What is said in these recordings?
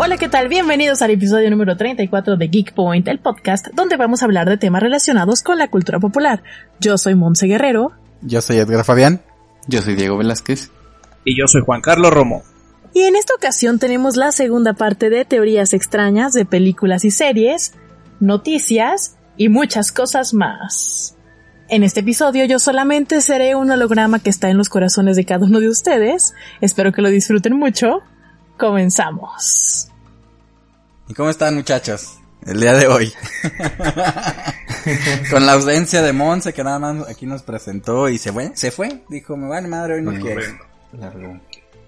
Hola, ¿qué tal? Bienvenidos al episodio número 34 de Geek Point, el podcast donde vamos a hablar de temas relacionados con la cultura popular. Yo soy Monse Guerrero. Yo soy Edgar Fabián. Yo soy Diego Velázquez. Y yo soy Juan Carlos Romo. Y en esta ocasión tenemos la segunda parte de teorías extrañas de películas y series, noticias y muchas cosas más. En este episodio yo solamente seré un holograma que está en los corazones de cada uno de ustedes. Espero que lo disfruten mucho. Comenzamos. ¿Y cómo están muchachos? El día de hoy. Con la ausencia de Monse que nada más aquí nos presentó y se fue, se fue. Dijo, me vale madre, hoy no quiero.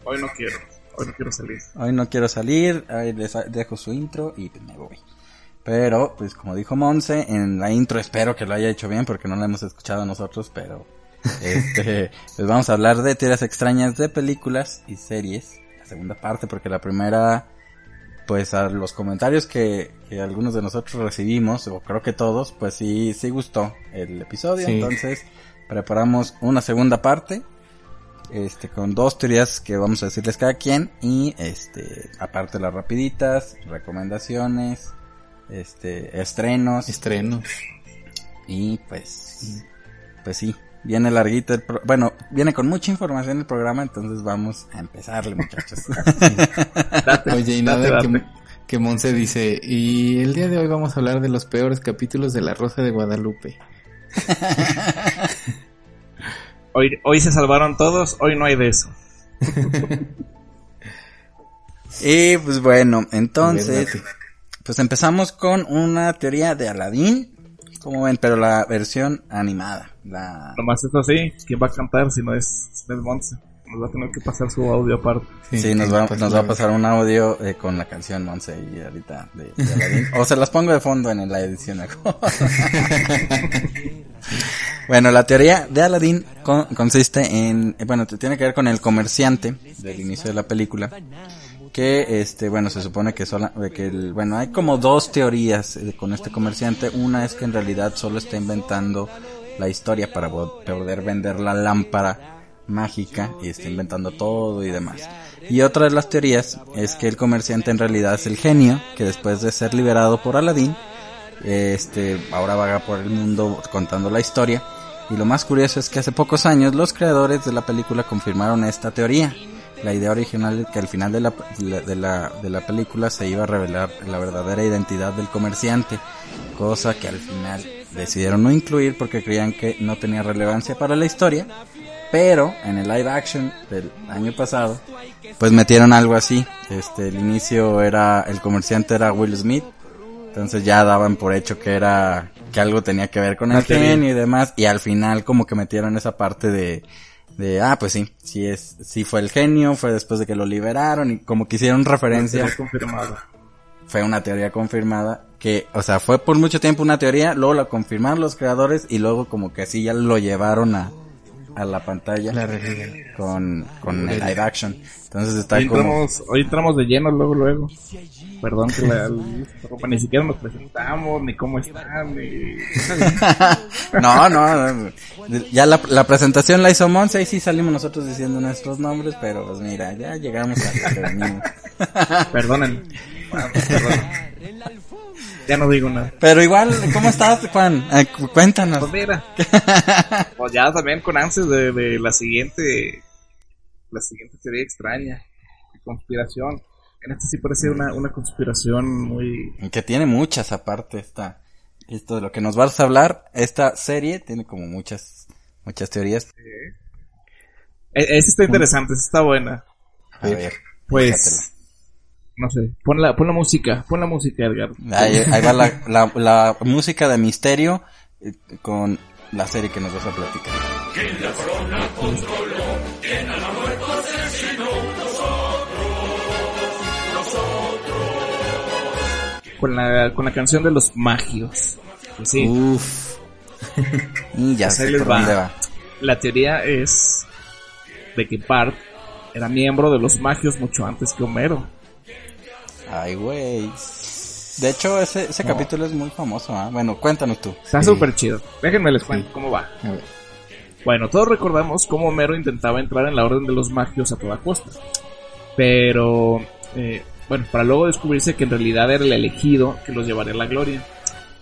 Hoy no quiero. Hoy no quiero salir. Hoy no quiero salir, ahí les dejo su intro y pues me voy. Pero, pues como dijo Monse, en la intro espero que lo haya hecho bien porque no la hemos escuchado nosotros, pero este, les vamos a hablar de teorías extrañas de películas y series. La segunda parte porque la primera, pues a los comentarios que, que algunos de nosotros recibimos, o creo que todos, pues sí, sí gustó el episodio. Sí. Entonces, preparamos una segunda parte este con dos teorías que vamos a decirles cada quien y este aparte las rapiditas recomendaciones este estrenos Estrenos. y pues pues sí viene larguito el pro- bueno viene con mucha información el programa entonces vamos a empezarle muchachos Date, Oye, y nada date. que, que Monse dice, y el día de hoy vamos a hablar de los peores capítulos de La Rosa de Guadalupe. Hoy, hoy se salvaron todos, hoy no hay de eso. y pues bueno entonces pues empezamos con una teoría de Aladdin como ven pero la versión animada la Nomás eso sí, ¿quién va a cantar si no es, si no es Monse? Nos va a tener que pasar su audio aparte. Sí, nos, que va, pasa nos va a pasar un audio eh, con la canción Monse y ahorita de, de Aladdin. O se las pongo de fondo en la edición. bueno, la teoría de Aladdin con- consiste en, eh, bueno, te tiene que ver con el comerciante del inicio de la película. Que, este, bueno, se supone que sola, que bueno, hay como dos teorías eh, con este comerciante. Una es que en realidad solo está inventando la historia para po- poder vender la lámpara mágica y está inventando todo y demás. Y otra de las teorías es que el comerciante en realidad es el genio que después de ser liberado por Aladdin, este, ahora vaga por el mundo contando la historia. Y lo más curioso es que hace pocos años los creadores de la película confirmaron esta teoría. La idea original es que al final de la, de la, de la película se iba a revelar la verdadera identidad del comerciante, cosa que al final decidieron no incluir porque creían que no tenía relevancia para la historia, pero en el live action del año pasado, pues metieron algo así. Este, el inicio era, el comerciante era Will Smith, entonces ya daban por hecho que era, que algo tenía que ver con el genio y demás, y al final como que metieron esa parte de, de, ah, pues sí, sí es, sí fue el genio, fue después de que lo liberaron, y como que hicieron referencia Ya confirmado. fue una teoría confirmada que, o sea, fue por mucho tiempo una teoría, luego la confirmaron los creadores y luego como que así ya lo llevaron a, a la pantalla La con, con el live action. Entonces está Hoy como... entramos, hoy entramos de lleno luego, luego. Perdón que la, la- ni siquiera nos presentamos, ni cómo están, ni... no, no, no, ya la, la presentación la hizo Monse y sí salimos nosotros diciendo nuestros nombres, pero pues mira, ya llegamos a lo que venimos. Perdonen. Perdón. Ya no digo nada. Pero igual, ¿cómo estás, Juan? Eh, cu- cuéntanos. Pues mira, pues ya también con ansias de, de la siguiente, la siguiente teoría extraña, de conspiración. En este sí parece una, una conspiración muy... Que tiene muchas aparte esta, esto de lo que nos vas a hablar, esta serie tiene como muchas, muchas teorías. E- Esa está interesante, esa está buena. A ver, Pues, no sé, pon la, pon la música, pon la música, Edgar. Ahí, ahí va la, la, la música de misterio eh, con la serie que nos vas a platicar. Con la, con la canción de los magios. Pues sí, Uf. Y ya Pues sé por va. dónde va. la teoría es de que Bart era miembro de los magios mucho antes que Homero. Ay, güey. De hecho, ese, ese capítulo es muy famoso, ¿ah? Bueno, cuéntanos tú. Está Sí. súper chido. Déjenme les cuento cómo va. A ver. Bueno, todos recordamos cómo Homero intentaba entrar en la orden de los magios a toda costa. Pero, eh, bueno, para luego descubrirse que en realidad era el elegido que los llevaría a la gloria.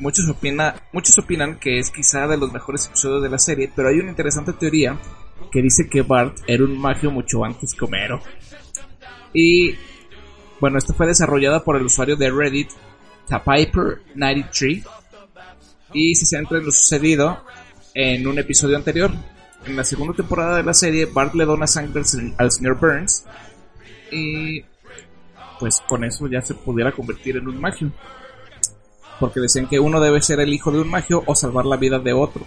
Muchos, opina, muchos opinan que es quizá de los mejores episodios de la serie, pero hay una interesante teoría que dice que Bart era un magio mucho antes que Homero. Y, bueno, esto fue desarrollada por el usuario de Reddit, Tapiper93, y se centra en lo sucedido en un episodio anterior. En la segunda temporada de la serie, Bart le dona sangre al señor Burns y pues con eso ya se pudiera convertir en un magio. Porque decían que uno debe ser el hijo de un magio o salvar la vida de otro.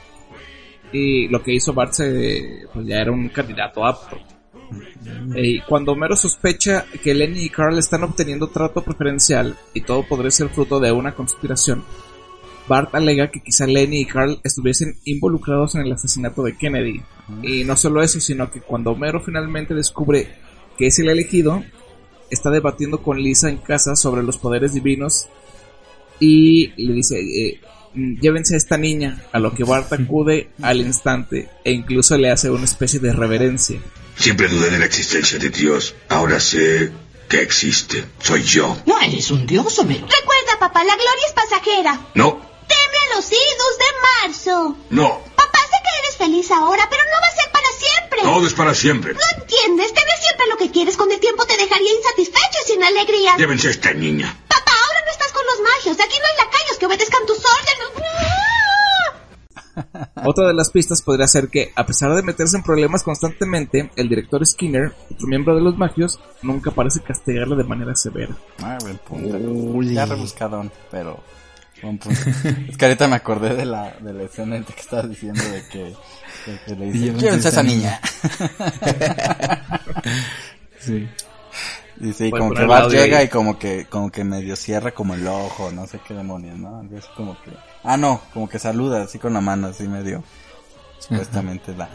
Y lo que hizo Bart se, pues ya era un candidato apto. Y cuando Homero sospecha que Lenny y Carl están obteniendo trato preferencial y todo podría ser fruto de una conspiración, Bart alega que quizá Lenny y Carl estuviesen involucrados en el asesinato de Kennedy. Y no solo eso, sino que cuando Homero finalmente descubre que es el elegido, está debatiendo con Lisa en casa sobre los poderes divinos y le dice, eh, llévense a esta niña, a lo que Bart acude al instante e incluso le hace una especie de reverencia. Siempre dudé de la existencia de Dios. Ahora sé que existe. Soy yo. No eres un dios, Homero. Recuerda, papá, la gloria es pasajera. No, Teme a los idos de marzo. no. Papá, sé que eres feliz ahora, pero no va a ser siempre. Todo es para siempre. ¿No entiendes? Tener siempre lo que quieres con el tiempo te dejaría insatisfecho y sin alegría. Llévense a esta niña. Papá, ahora no estás con los magios. Aquí no hay lacayos que obedezcan tus órdenes. Otra de las pistas podría ser que, a pesar de meterse en problemas constantemente, el director Skinner, otro miembro de los magios, nunca parece castigarle de manera severa. Ah, buen punto. Uy. Ya rebuscadón, pero buen punto. es que ahorita me acordé de la, de la escena en que estabas diciendo de que, dice, llévense a esa esa niña. Sí. Y sí, Voy como que Bart ahí. llega y como que, como que medio cierra como el ojo, no sé qué demonios, ¿no? Algo así como que, ah no, como que saluda así con la mano, así medio, supuestamente la,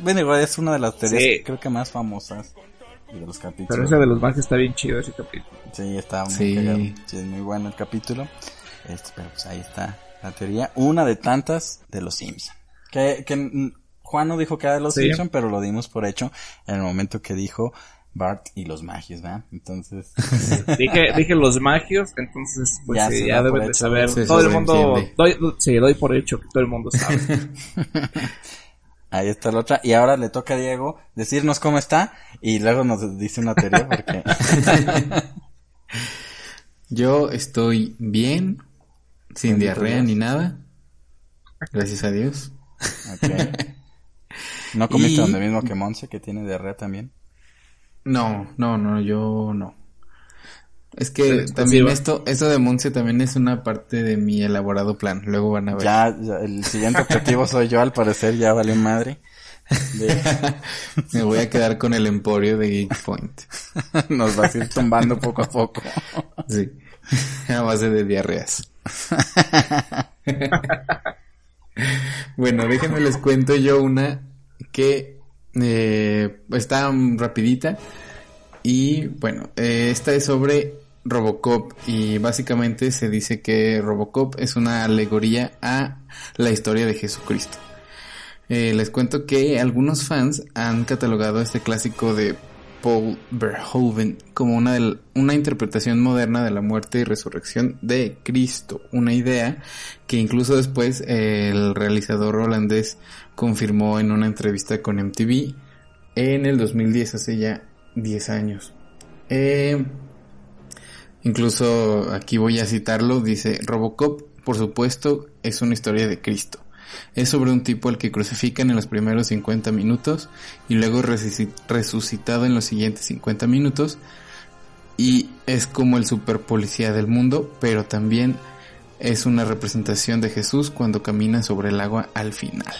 bueno, igual es una de las teorías Sí. creo que más famosas de los capítulos. Pero ese de los magios está bien chido ese capítulo. Sí, está muy Sí. Sí, es muy bueno el capítulo. Este, pero pues ahí está la teoría. Una de tantas de los Simpson. Que, que Juan no dijo que era de los Sí. Simpson, pero lo dimos por hecho en el momento que dijo Bart y los magios, ¿verdad? Entonces, Dije, dije los magios, entonces pues Ya sí, ya deben de hecho. saber. Todo el mundo, doy, sí, doy por hecho que todo el mundo sabe. ahí está la otra. Y ahora le toca a Diego decirnos cómo está y luego nos dice una teoría porque... Yo estoy bien, sin diarrea ni nada. Gracias a Dios. Ok. ¿No comiste Y- donde mismo que Monse, que tiene diarrea también? No, no, no, yo no. Es que también esto, esto de Monse también es una parte de mi elaborado plan. Luego van a ver. Ya, ya, el siguiente objetivo soy yo, al parecer ya valió madre. De- Me voy a quedar con el emporio de Geek Point. nos vas a ir tumbando poco a poco. Sí. A base de diarreas. bueno, déjenme les cuento yo una que eh, está rapidita. Y bueno, eh, esta es sobre Robocop y básicamente se dice que Robocop es una alegoría a la historia de Jesucristo. Eh, les cuento que algunos fans han catalogado este clásico de Paul Verhoeven como una, una interpretación moderna de la muerte y resurrección de Cristo, una idea que incluso después el realizador holandés confirmó en una entrevista con MTV en el 2010, hace ya 10 años. Eh, incluso aquí voy a citarlo, dice Robocop, por supuesto, es una historia de Cristo. Es sobre un tipo al que crucifican en los primeros 50 minutos y luego resuci- resucitado en los siguientes 50 minutos. Y es como el super policía del mundo, pero también es una representación de Jesús cuando camina sobre el agua al final.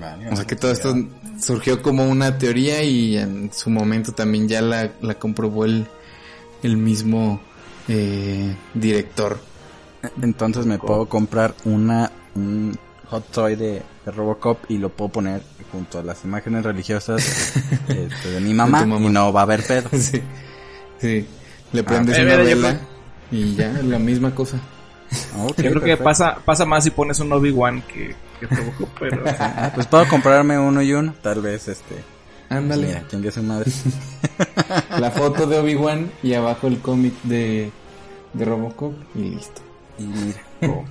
Vale, O sea que todo esto surgió como una teoría y en su momento también ya la, la comprobó el, el mismo eh, director. Entonces me puedo comprar una un hot toy de, de Robocop y lo puedo poner junto a las imágenes religiosas este, de mi mamá, De tu mamá. y no va a haber pedo. sí, sí. Le prendes eh, una mira, vela y ya, la misma cosa. Ok, Yo creo que pasa, pasa más si pones un Obi-Wan que, que Robocop, pero... Ah, pues puedo comprarme uno y uno, tal vez este. Ándale. Mira, quién que su madre. La foto de Obi-Wan y abajo el cómic de, de Robocop y listo. Y mira, como,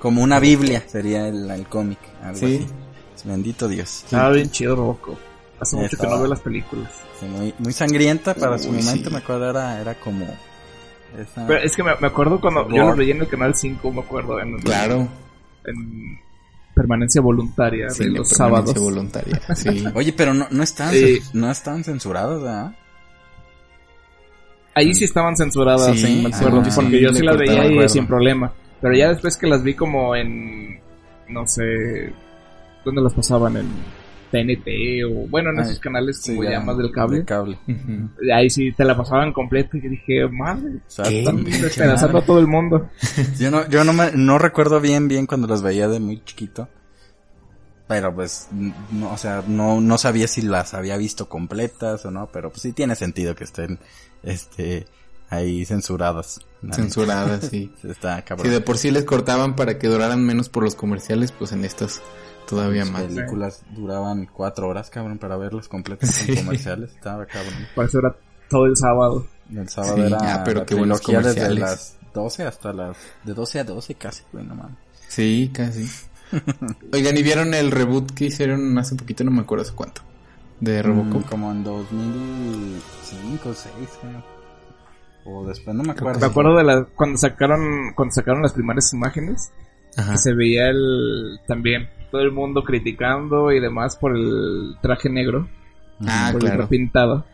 como una Biblia sería el, el cómic, algo Sí. así. Bendito Dios. Estaba bien chido Robocop. Hace mucho que no veo las películas. Sí, muy, muy sangrienta para su momento, sí. me acuerdo, era, era como... esa- Pero es que me, me acuerdo cuando yo los veía en el canal 5, me acuerdo, en, Claro. en permanencia voluntaria Sí, de los permanencia sábados. voluntaria. Sí. Oye, pero no, no están, no están censurados, ¿verdad? Ahí sí estaban censuradas, Sí, me acuerdo, ah, porque yo sí las veía y sin problema. Pero ya después que las vi como en, no sé, ¿dónde las pasaban? En TNT o, bueno, en Ay, esos canales Sí, como ya, llamas del cable. del cable. Ujú. Ahí sí te la pasaban completa y dije, madre, están despedazando a todo el mundo. Yo no, yo no me, no recuerdo bien bien cuando los veía de muy chiquito. Pero pues, no, o sea, no, no sabía si las había visto completas o no, pero pues sí tiene sentido que estén, este, ahí censuradas. ¿no? Censuradas, sí. Está cabrón. Si de por sí les cortaban para que duraran menos por los comerciales, pues en estas todavía Las más. películas duraban cuatro horas, cabrón, para verlas completas Sí. sin comerciales. Estaba cabrón. Por eso era todo el sábado. El sábado Sí, era ah, pero la qué buenos trilogía desde comerciales. las 12 hasta las, de 12 a 12 casi, güey, no mames. Sí, casi. Oigan, ¿y vieron el reboot que hicieron hace poquito? No me acuerdo hace cuánto. De Robocop. Mm, como en 2005 o 6, creo. O después, no me acuerdo. Me acuerdo de la, cuando sacaron, cuando sacaron las primeras imágenes, Ajá. que se veía el, también todo el mundo criticando y demás por el traje negro, Ah, por el claro. pintado.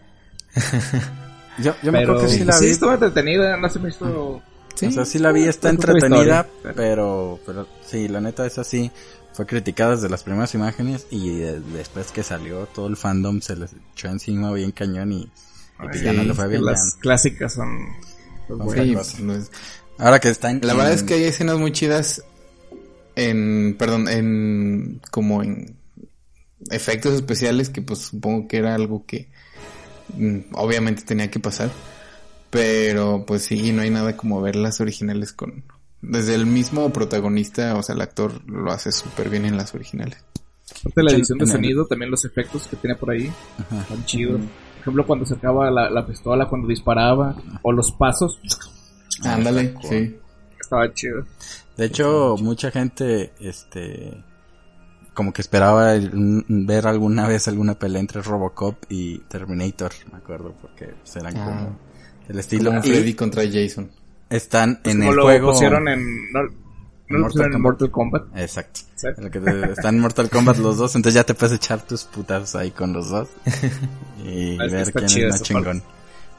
Yo, yo me acuerdo que sí la sí, vi. estuvo entretenida, no se me hizo... Sí. O sea, sí la vi, está entretenida, pero, pero sí, la neta es así. Fue criticada desde las primeras imágenes y después que salió todo el fandom se les echó encima bien cañón y, y pues ya Sí, no le fue que bien. las ya. clásicas son... pues. Sí, pues, Ahora que está en... La verdad es que hay escenas muy chidas en, perdón, en, como en efectos especiales que pues supongo que era algo que mm, obviamente tenía que pasar. Pero pues sí, no hay nada como ver las originales con... Desde el mismo protagonista, o sea, el actor lo hace súper bien en las originales. Aparte de la edición de sonido, también los efectos que tiene por ahí, están chidos. Por ejemplo, cuando sacaba la, la pistola, cuando disparaba, o los pasos, Ándale, sí. estaba chido. De hecho, mucha gente, este, como que esperaba el- ver alguna vez alguna pelea entre Robocop y Terminator, me acuerdo, porque pues, eran Ah. como el estilo. Como Y Freddy contra Jason. están en Como el lo juego. pusieron en... No, Mortal Kombat. Mortal Kombat. Exacto. Sí. El que te- están en Mortal Kombat los dos, entonces ya te puedes echar tus putas ahí con los dos. Y Ah, ver está quién es más parte. chingón.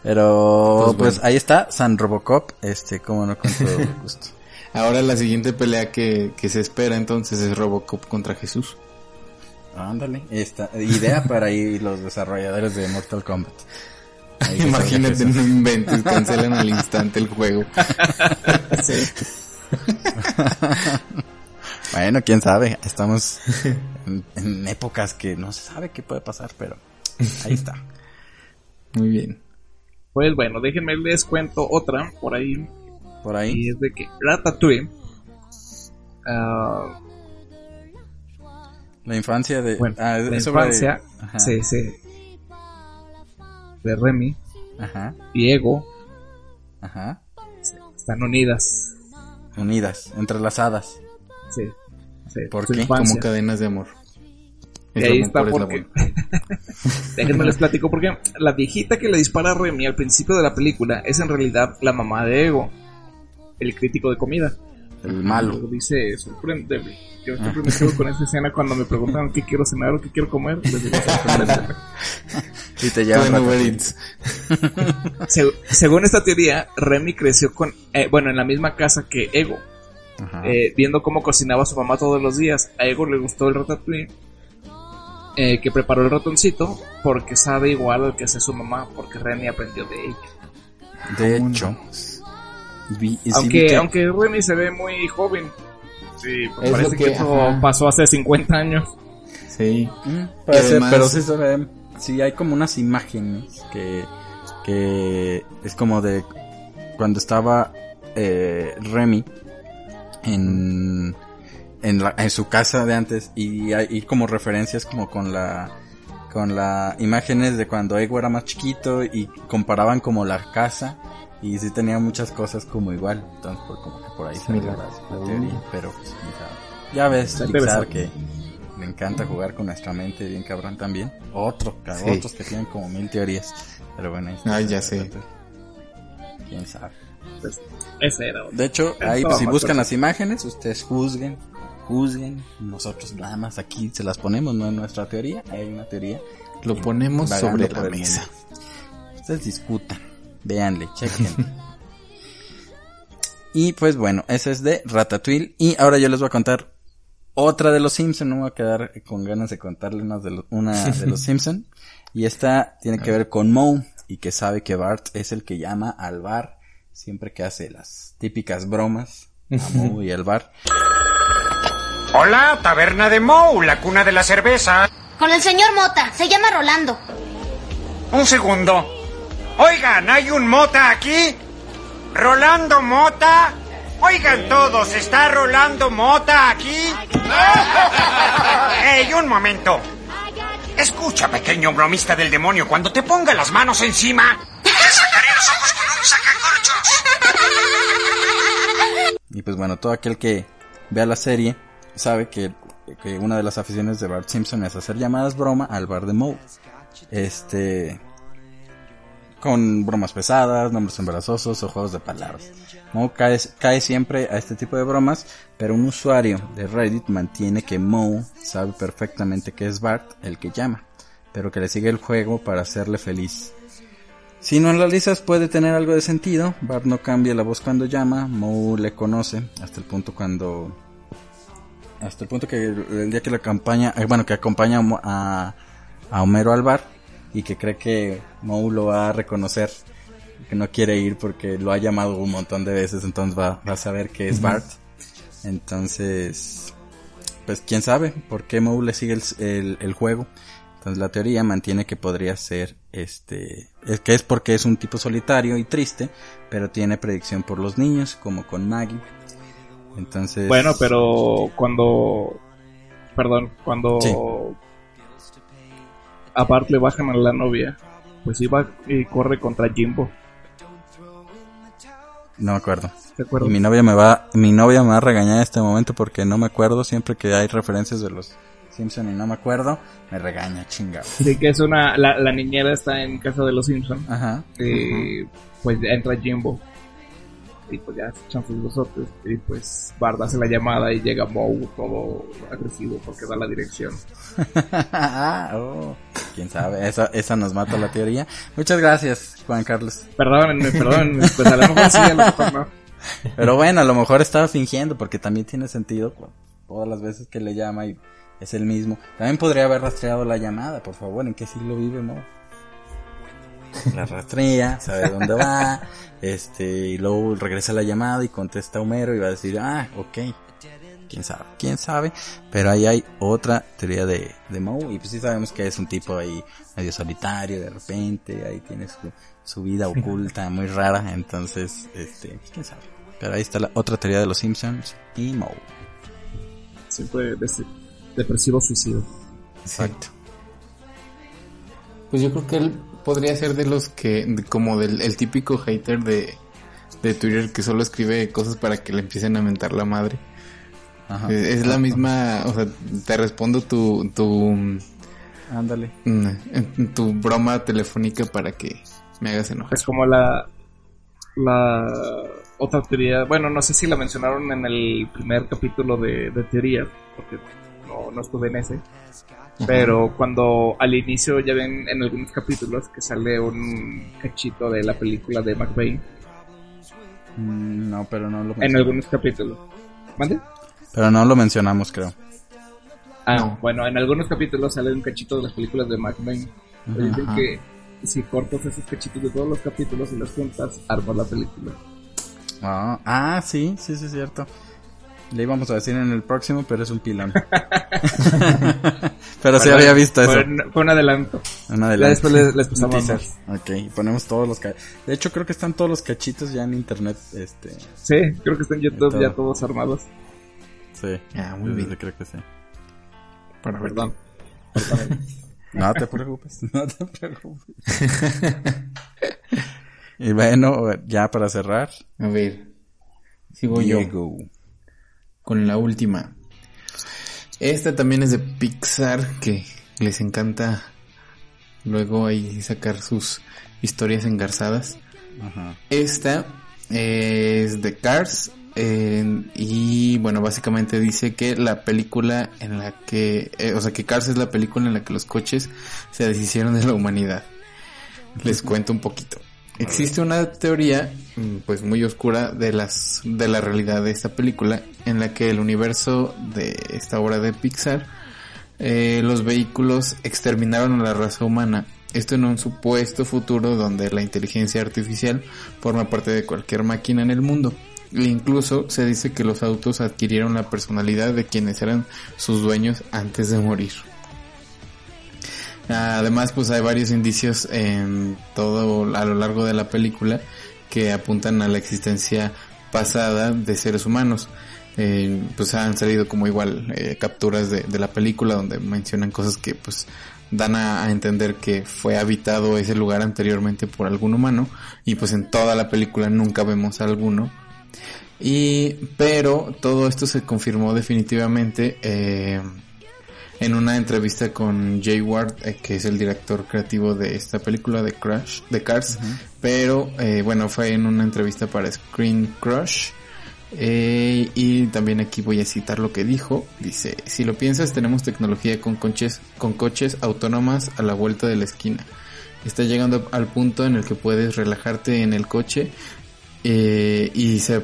Pero, Pues pues, bueno. ahí está, San Robocop, este, como no con todo gusto. Ahora la siguiente pelea que, que se espera entonces es Robocop contra Jesús. Ándale, esta idea para ahí los desarrolladores de Mortal Kombat. Ahí Imagínate, no inventes, cancelan al instante el juego. Bueno, quién sabe, estamos en, en épocas que no se sabe qué puede pasar, pero ahí está. Muy bien. Pues bueno, déjenme les cuento otra por ahí. Por Y ahí. es de que Ratatouille. ah, La infancia de... bueno, ah, es la sobre- infancia. Ajá, Sí, sí. De Remy ajá, y Ego ajá. están unidas. Unidas, entrelazadas. Sí. sí, ¿Por qué? infancia. Como cadenas de amor. Y ahí está por porque... Déjenme les platico porque la viejita que le dispara a Remy al principio de la película es en realidad la mamá de Ego, el crítico de comida. El malo. Dice sorpréndeme. Yo siempre me quedo con esa escena cuando me preguntan qué quiero cenar o qué quiero comer. Les digo sorpréndeme. Y te en Uber Ratatouille. Eats. Se- según esta teoría, Remy creció con, eh, bueno, en la misma casa que Ego, eh, viendo cómo cocinaba su mamá todos los días. A Ego le gustó el ratatouille, eh, que preparó el ratoncito, porque sabe igual al que hace su mamá, porque Remy aprendió de ella. de hecho, aunque, que- aunque Remy se ve muy joven. Sí, pues Es parece que, que- eso ajá. pasó hace 50 años. Sí. Mm, puede Y ser, además- pero sí se ve, sí hay como unas imágenes que, que es como de cuando estaba eh, Remy en, en, la- en su casa de antes y hay y como referencias como con la con la imágenes de cuando Ego era más chiquito y comparaban como la casa y sí tenía muchas cosas como igual entonces por, como que por ahí salió la, la teoría pero pues, quién sabe. ya ves Pixar que le encanta jugar con nuestra mente bien cabrón también otro Sí. otros que tienen como mil teorías pero bueno ahí está. Ay, ya sé. quién sabe Pues, ese era otro. de hecho, ahí pues, si buscan las imágenes, ustedes juzguen, juzguen. Nosotros nada más aquí se las ponemos, no es nuestra teoría. Hay una teoría. Lo ponemos sobre la mesa. Ustedes discutan, véanle, chequen. y pues bueno, ese es de Ratatouille. Y ahora yo les voy a contar otra de los Simpson. No me voy a quedar con ganas de contarles una de, los- una de los Simpson. Y esta tiene que ver con Moe y que sabe que Bart es el que llama al bar siempre que hace las típicas bromas a Moe y al bar. Hola, taberna de Moe, la cuna de la cerveza. Con el señor Mota, se llama Rolando. Un segundo. Oigan, ¿hay un Mota aquí? ¿Rolando Mota? Oigan todos, ¿está Rolando Mota aquí? ¡Ey, un momento! Escucha, pequeño bromista del demonio, cuando te ponga las manos encima, te sacaré los ojos con un sacacorchos. Y pues bueno, todo aquel que vea la serie sabe que, que una de las aficiones de Bart Simpson es hacer llamadas broma al bar de Moe. Este. Con bromas pesadas, nombres embarazosos o juegos de palabras. Moe cae, cae siempre a este tipo de bromas, pero un usuario de Reddit mantiene que Moe sabe perfectamente que es Bart el que llama, pero que le sigue el juego para hacerle feliz. Si no analizas puede tener algo de sentido. Bart no cambia la voz cuando llama. Moe le conoce hasta el punto cuando... Hasta el punto que el, día que la eh, bueno, que acompaña a, a Homero al bar y que cree que Moe lo va a reconocer. Que no quiere ir porque lo ha llamado un montón de veces. Entonces va, va a saber que es Bart. Entonces... Pues quién sabe por qué Moe le sigue el, el- el juego. Entonces la teoría mantiene que podría ser este, es que es porque es un tipo solitario y triste, pero tiene predicción por los niños, como con Maggie. Entonces, Bueno, pero cuando. Perdón, cuando. Sí. A Bart le bajan a la novia, pues iba y corre contra Jimbo. no me acuerdo. ¿Te acuerdas? Y mi novia me va, mi novia me va a regañar en este momento porque no me acuerdo siempre que hay referencias de los Simpson y no me acuerdo, me regaña, chingado. Sí, que es una. La, la niñera está en casa de los Simpson. Ajá. Y pues ya entra Jimbo. Y pues ya se echan sus besotes. Y pues Bart hace la llamada y llega Moe todo agresivo porque da la dirección. Ah, oh, quién sabe, esa, esa nos mata la teoría. Muchas gracias, Juan Carlos. Perdónenme, perdónenme. Pues a lo mejor sí, a lo mejor no. Pero bueno, a lo mejor estaba fingiendo porque también tiene sentido todas las veces que le llama y es el mismo. También podría haber rastreado la llamada, por favor, ¿en qué siglo vive, no? La rastrea, sabe dónde va, este, y luego regresa la llamada y contesta Homero y va a decir, ah, ok, quién sabe, quién sabe, pero ahí hay otra teoría de, de Moe y pues sí sabemos que es un tipo ahí medio solitario de repente, ahí tiene su, su vida oculta muy rara, entonces, este, quién sabe. Pero ahí está la otra teoría de los Simpsons y Moe. Siempre des- depresivo suicidio. Exacto. Pues yo creo que él podría ser de los que, de- como del el típico hater de, de Twitter que solo escribe cosas para que le empiecen a mentar la madre. Ajá. Es, es la misma, o sea, te respondo tu, tu, Ándale. mm, tu broma telefónica para que me hagas enojar. Es como la. La. otra teoría, bueno, no sé si la mencionaron en el primer capítulo de, de teoría, porque no, no estuve en ese. Pero cuando al inicio ya ven en algunos capítulos que sale un cachito de la película de McVeigh. Mm, no, pero no lo En algunos capítulos. ¿Mande? Pero no lo mencionamos, creo. Ah, bueno, en algunos capítulos sale un cachito de las películas de McVeigh. Dicen que si cortas esos cachitos de todos los capítulos y los juntas, armas la película. Ah, ah, sí, sí, sí, es cierto. Le íbamos a decir en el próximo, pero es un pilón. pero sí Bueno, había visto eso. Fue, un- fue un adelanto. Un Ya adelanto. después les, les pasamos más. Ok, y ponemos todos los De hecho, creo que están todos los cachitos ya en internet. Este, Sí, creo que está en YouTube todo. ya todos armados. sí. Ah, muy bien. creo que sí. Para ver. Perdón. No te preocupes, no te preocupes. y bueno, ya para cerrar, A ver. Sigo yo. Con la última. Esta también es de Pixar, que les encanta luego ahí sacar sus historias engarzadas. Ajá. Esta es de Cars. eh, y bueno, básicamente dice que la película en la que, eh, o sea, que Cars es la película en la que los coches se deshicieron de la humanidad. Les cuento un poquito. Existe una teoría, mm, pues muy oscura de las, de la realidad de esta película, en la que el universo de esta obra de Pixar, eh, los vehículos exterminaron a la raza humana. Esto en un supuesto futuro donde la inteligencia artificial forma parte de cualquier máquina en el mundo. E incluso se dice que los autos adquirieron la personalidad de quienes eran sus dueños antes de morir. Además, pues hay varios indicios en todo a lo largo de la película que apuntan a la existencia pasada de seres humanos. Eh, pues han salido como igual eh, capturas de, de la película donde mencionan cosas que pues dan a, a entender que fue habitado ese lugar anteriormente por algún humano y pues en toda la película nunca vemos a alguno y pero todo esto se confirmó definitivamente eh, en una entrevista con Jay Ward, eh, que es el director creativo de esta película de Crash, de Cars, pero eh, bueno, fue en una entrevista para Screen Crush. eh, y también aquí voy a citar lo que dijo. Dice, si lo piensas, tenemos tecnología con coches, con coches autónomas a la vuelta de la esquina. Está llegando al punto en el que puedes relajarte en el coche eh, y se,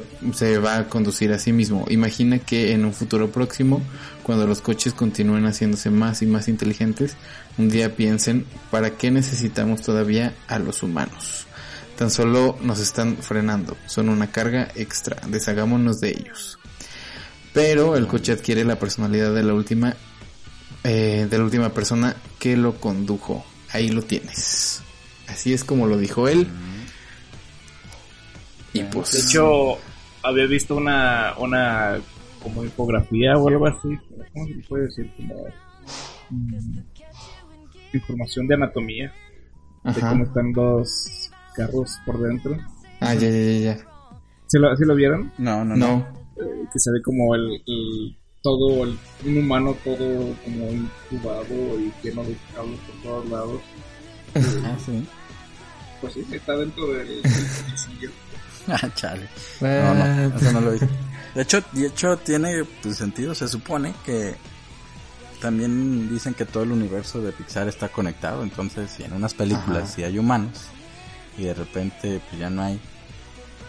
va a conducir a sí mismo. Imagina que en un futuro próximo, cuando los coches continúen haciéndose más y más inteligentes, un día piensen, ¿para qué necesitamos todavía a los humanos? Tan solo nos están frenando, son una carga extra, deshagámonos de ellos. Pero el coche adquiere la personalidad de la última, eh, de la última persona que lo condujo. Ahí lo tienes. Así es como lo dijo él. Y pues... De hecho, había visto una, una como infografía o algo así. ¿Cómo se puede decir? Como mm, información de anatomía de Ajá. cómo están los carros por dentro. Ah, ya, ya, ya, ya. ¿Sí lo, sí lo vieron? No, no, no. No. Eh, que se ve como el, el- todo, el, un humano todo como incubado y lleno de cables por todos lados. Ah, sí. Pues sí, está dentro del, del chale. No, no, eso no lo vi. De hecho, de hecho tiene pues, sentido, se supone que también dicen que todo el universo de Pixar está conectado, entonces si en unas películas si hay humanos y de repente pues ya no hay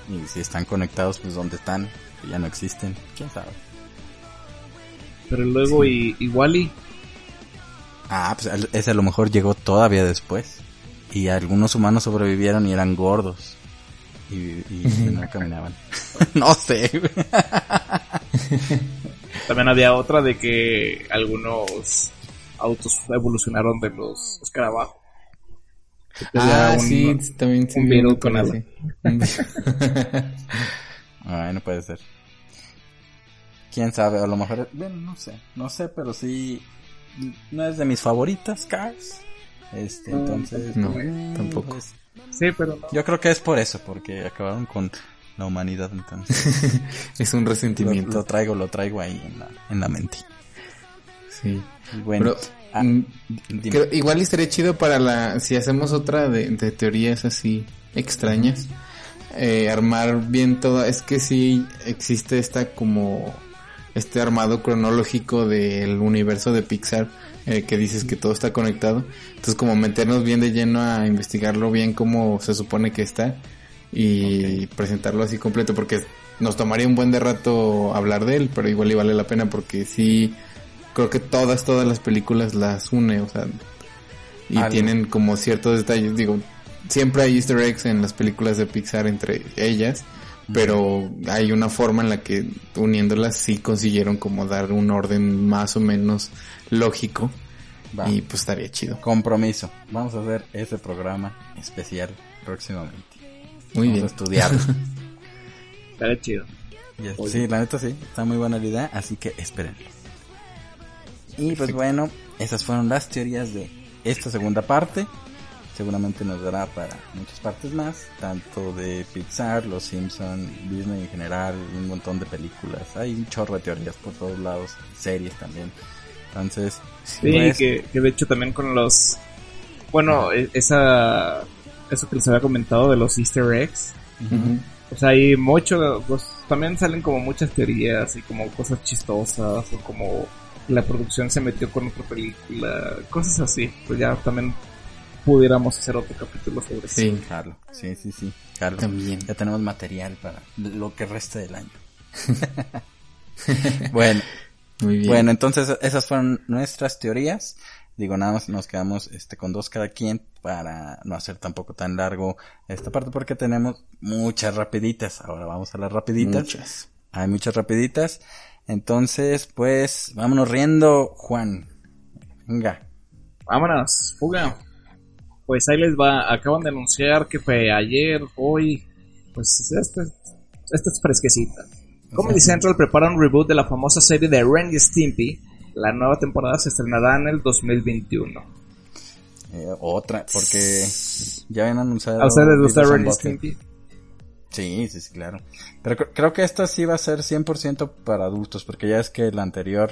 y si están conectados pues dónde están, que ya no existen, quién sabe. Pero luego y, y Wally Ah, pues ese a lo mejor llegó todavía después. Y algunos humanos sobrevivieron y eran gordos y, y no caminaban. no sé. También había otra de que algunos autos evolucionaron de los escarabajos. Ah, un- sí, también se un virus con ala. Ay, no puede ser. Quién sabe, a lo mejor, bueno, no sé, no sé, pero sí, no es de mis favoritas, Cars. Este, entonces, No, mm, tampoco. pues, Sí, pero no. yo creo que es por eso, porque acabaron con la humanidad, entonces. es un resentimiento. lo traigo, lo traigo ahí en la, en la mente. Sí. Y bueno, Pero, ah, mm, dime. creo- igual estaría chido para la, si hacemos otra de, de teorías así extrañas. eh, armar bien todo. Es que sí existe esta como este armado cronológico del universo de Pixar eh, que dices que todo está conectado. Entonces como meternos bien de lleno a investigarlo bien como se supone que está y presentarlo así completo porque nos tomaría un buen de rato hablar de él, pero igual y vale la pena porque sí creo que todas todas las películas las une, o sea, y Algo. tienen como ciertos detalles, digo, siempre hay easter eggs en las películas de Pixar entre ellas, pero hay una forma en la que uniéndolas sí consiguieron como dar un orden más o menos lógico Va. y pues estaría chido. Compromiso. Vamos a hacer ese programa especial próximamente. Muy Vamos bien. a estudiarlo. Estaría chido. Sí, la neta sí, está muy buena la idea, así que esperen. Y pues bueno, esas fueron las teorías de esta segunda parte. Seguramente nos dará para muchas partes más, tanto de Pixar, Los Simpson, Disney en general, un montón de películas. Hay un chorro de teorías por todos lados, series también. Entonces, Sí, pues, que, que de hecho también con los... Bueno, e- esa... Eso que les había comentado de los easter eggs. Ujú. O sea, hay mucho... Pues, también salen como muchas teorías y como cosas chistosas o como la producción se metió con otra película. Cosas así. Pues ya también pudiéramos hacer otro capítulo sobre eso. Sí, Carlos, sí, sí, sí, Carlos. También. Ya tenemos material para lo que resta del año. bueno, muy bien. Bueno, entonces esas fueron nuestras teorías. Digo, nada más nos quedamos este con dos cada quien para no hacer tampoco tan largo esta parte porque tenemos muchas rapiditas. Ahora vamos a las rapiditas. Muchas. Hay muchas rapiditas. Entonces, pues, vámonos riendo, Juan. Venga. Vámonos, fuga. Pues ahí les va. Acaban de anunciar que fue ayer, hoy. Pues esta, esta es fresquecita. Comedy Central prepara un reboot de la famosa serie de Ren y Stimpy. La nueva temporada se estrenará en el 2021. Eh, otra, porque ya habían anunciado. ¿A ustedes les gusta Ren y. Stimpy? Sí, sí, sí, claro. Pero cre- creo que esta sí va a ser 100% para adultos, porque ya es que la anterior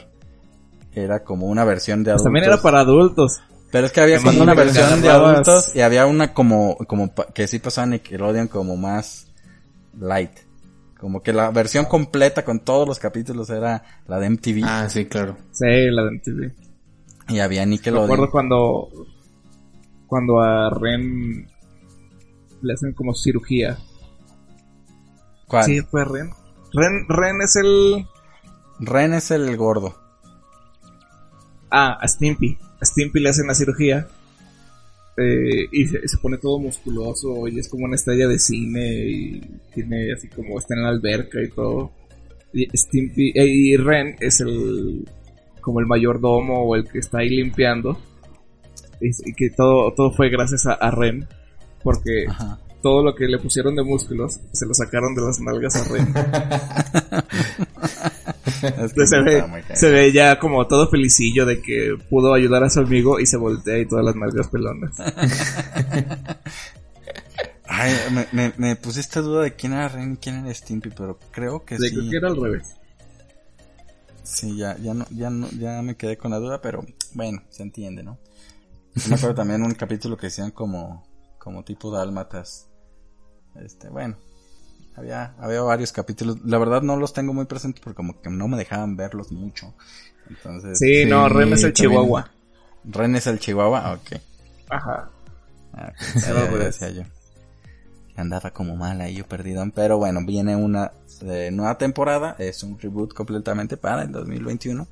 era como una versión de Pues adultos. también era para adultos. Pero es que había Sí, como una versión de adultos y había una como, como que sí pasaba Nickelodeon como más light. Como que la versión completa con todos los capítulos era la de MTV Ah, sí, claro. Sí, la de MTV. y había Me acuerdo Nickelodeon. cuando cuando a Ren le hacen como cirugía. ¿Cuál? Sí, fue Ren. Ren, Ren es el Ren es el gordo. Ah, a Stimpy. A Stimpy le hacen la cirugía. eh, y se, se pone todo musculoso y es como una estrella de cine y tiene así como está en la alberca y todo. Y Stimpy eh, y Ren es el como el mayordomo o el que está ahí limpiando. Y, y que todo, todo fue gracias a, a Ren. Porque Ajá. todo lo que le pusieron de músculos se lo sacaron de las nalgas a Ren. Es que se ve, se ve ya como todo felicillo de que pudo ayudar a su amigo y se voltea y todas las nalgas pelonas. Ay, me, me, me pusiste duda de quién era Ren y quién era Stimpy, pero creo que De sí. creo que era al revés. Sí, ya, ya no, ya no, ya me quedé con la duda, pero bueno, se entiende, ¿no? Yo me acuerdo también un capítulo que decían como, como tipo dálmatas. Este, bueno, había, había varios capítulos. La verdad no los tengo muy presentes porque como que no me dejaban verlos mucho. Entonces, Sí, Sí, no, Ren es el también. Chihuahua. Ren es el Chihuahua, Ah, ok. Ajá. Ah, ok, ya, ya decía yo. Andaba como mal ahí yo perdido, pero bueno, viene una eh, nueva temporada, es un reboot completamente para el 2021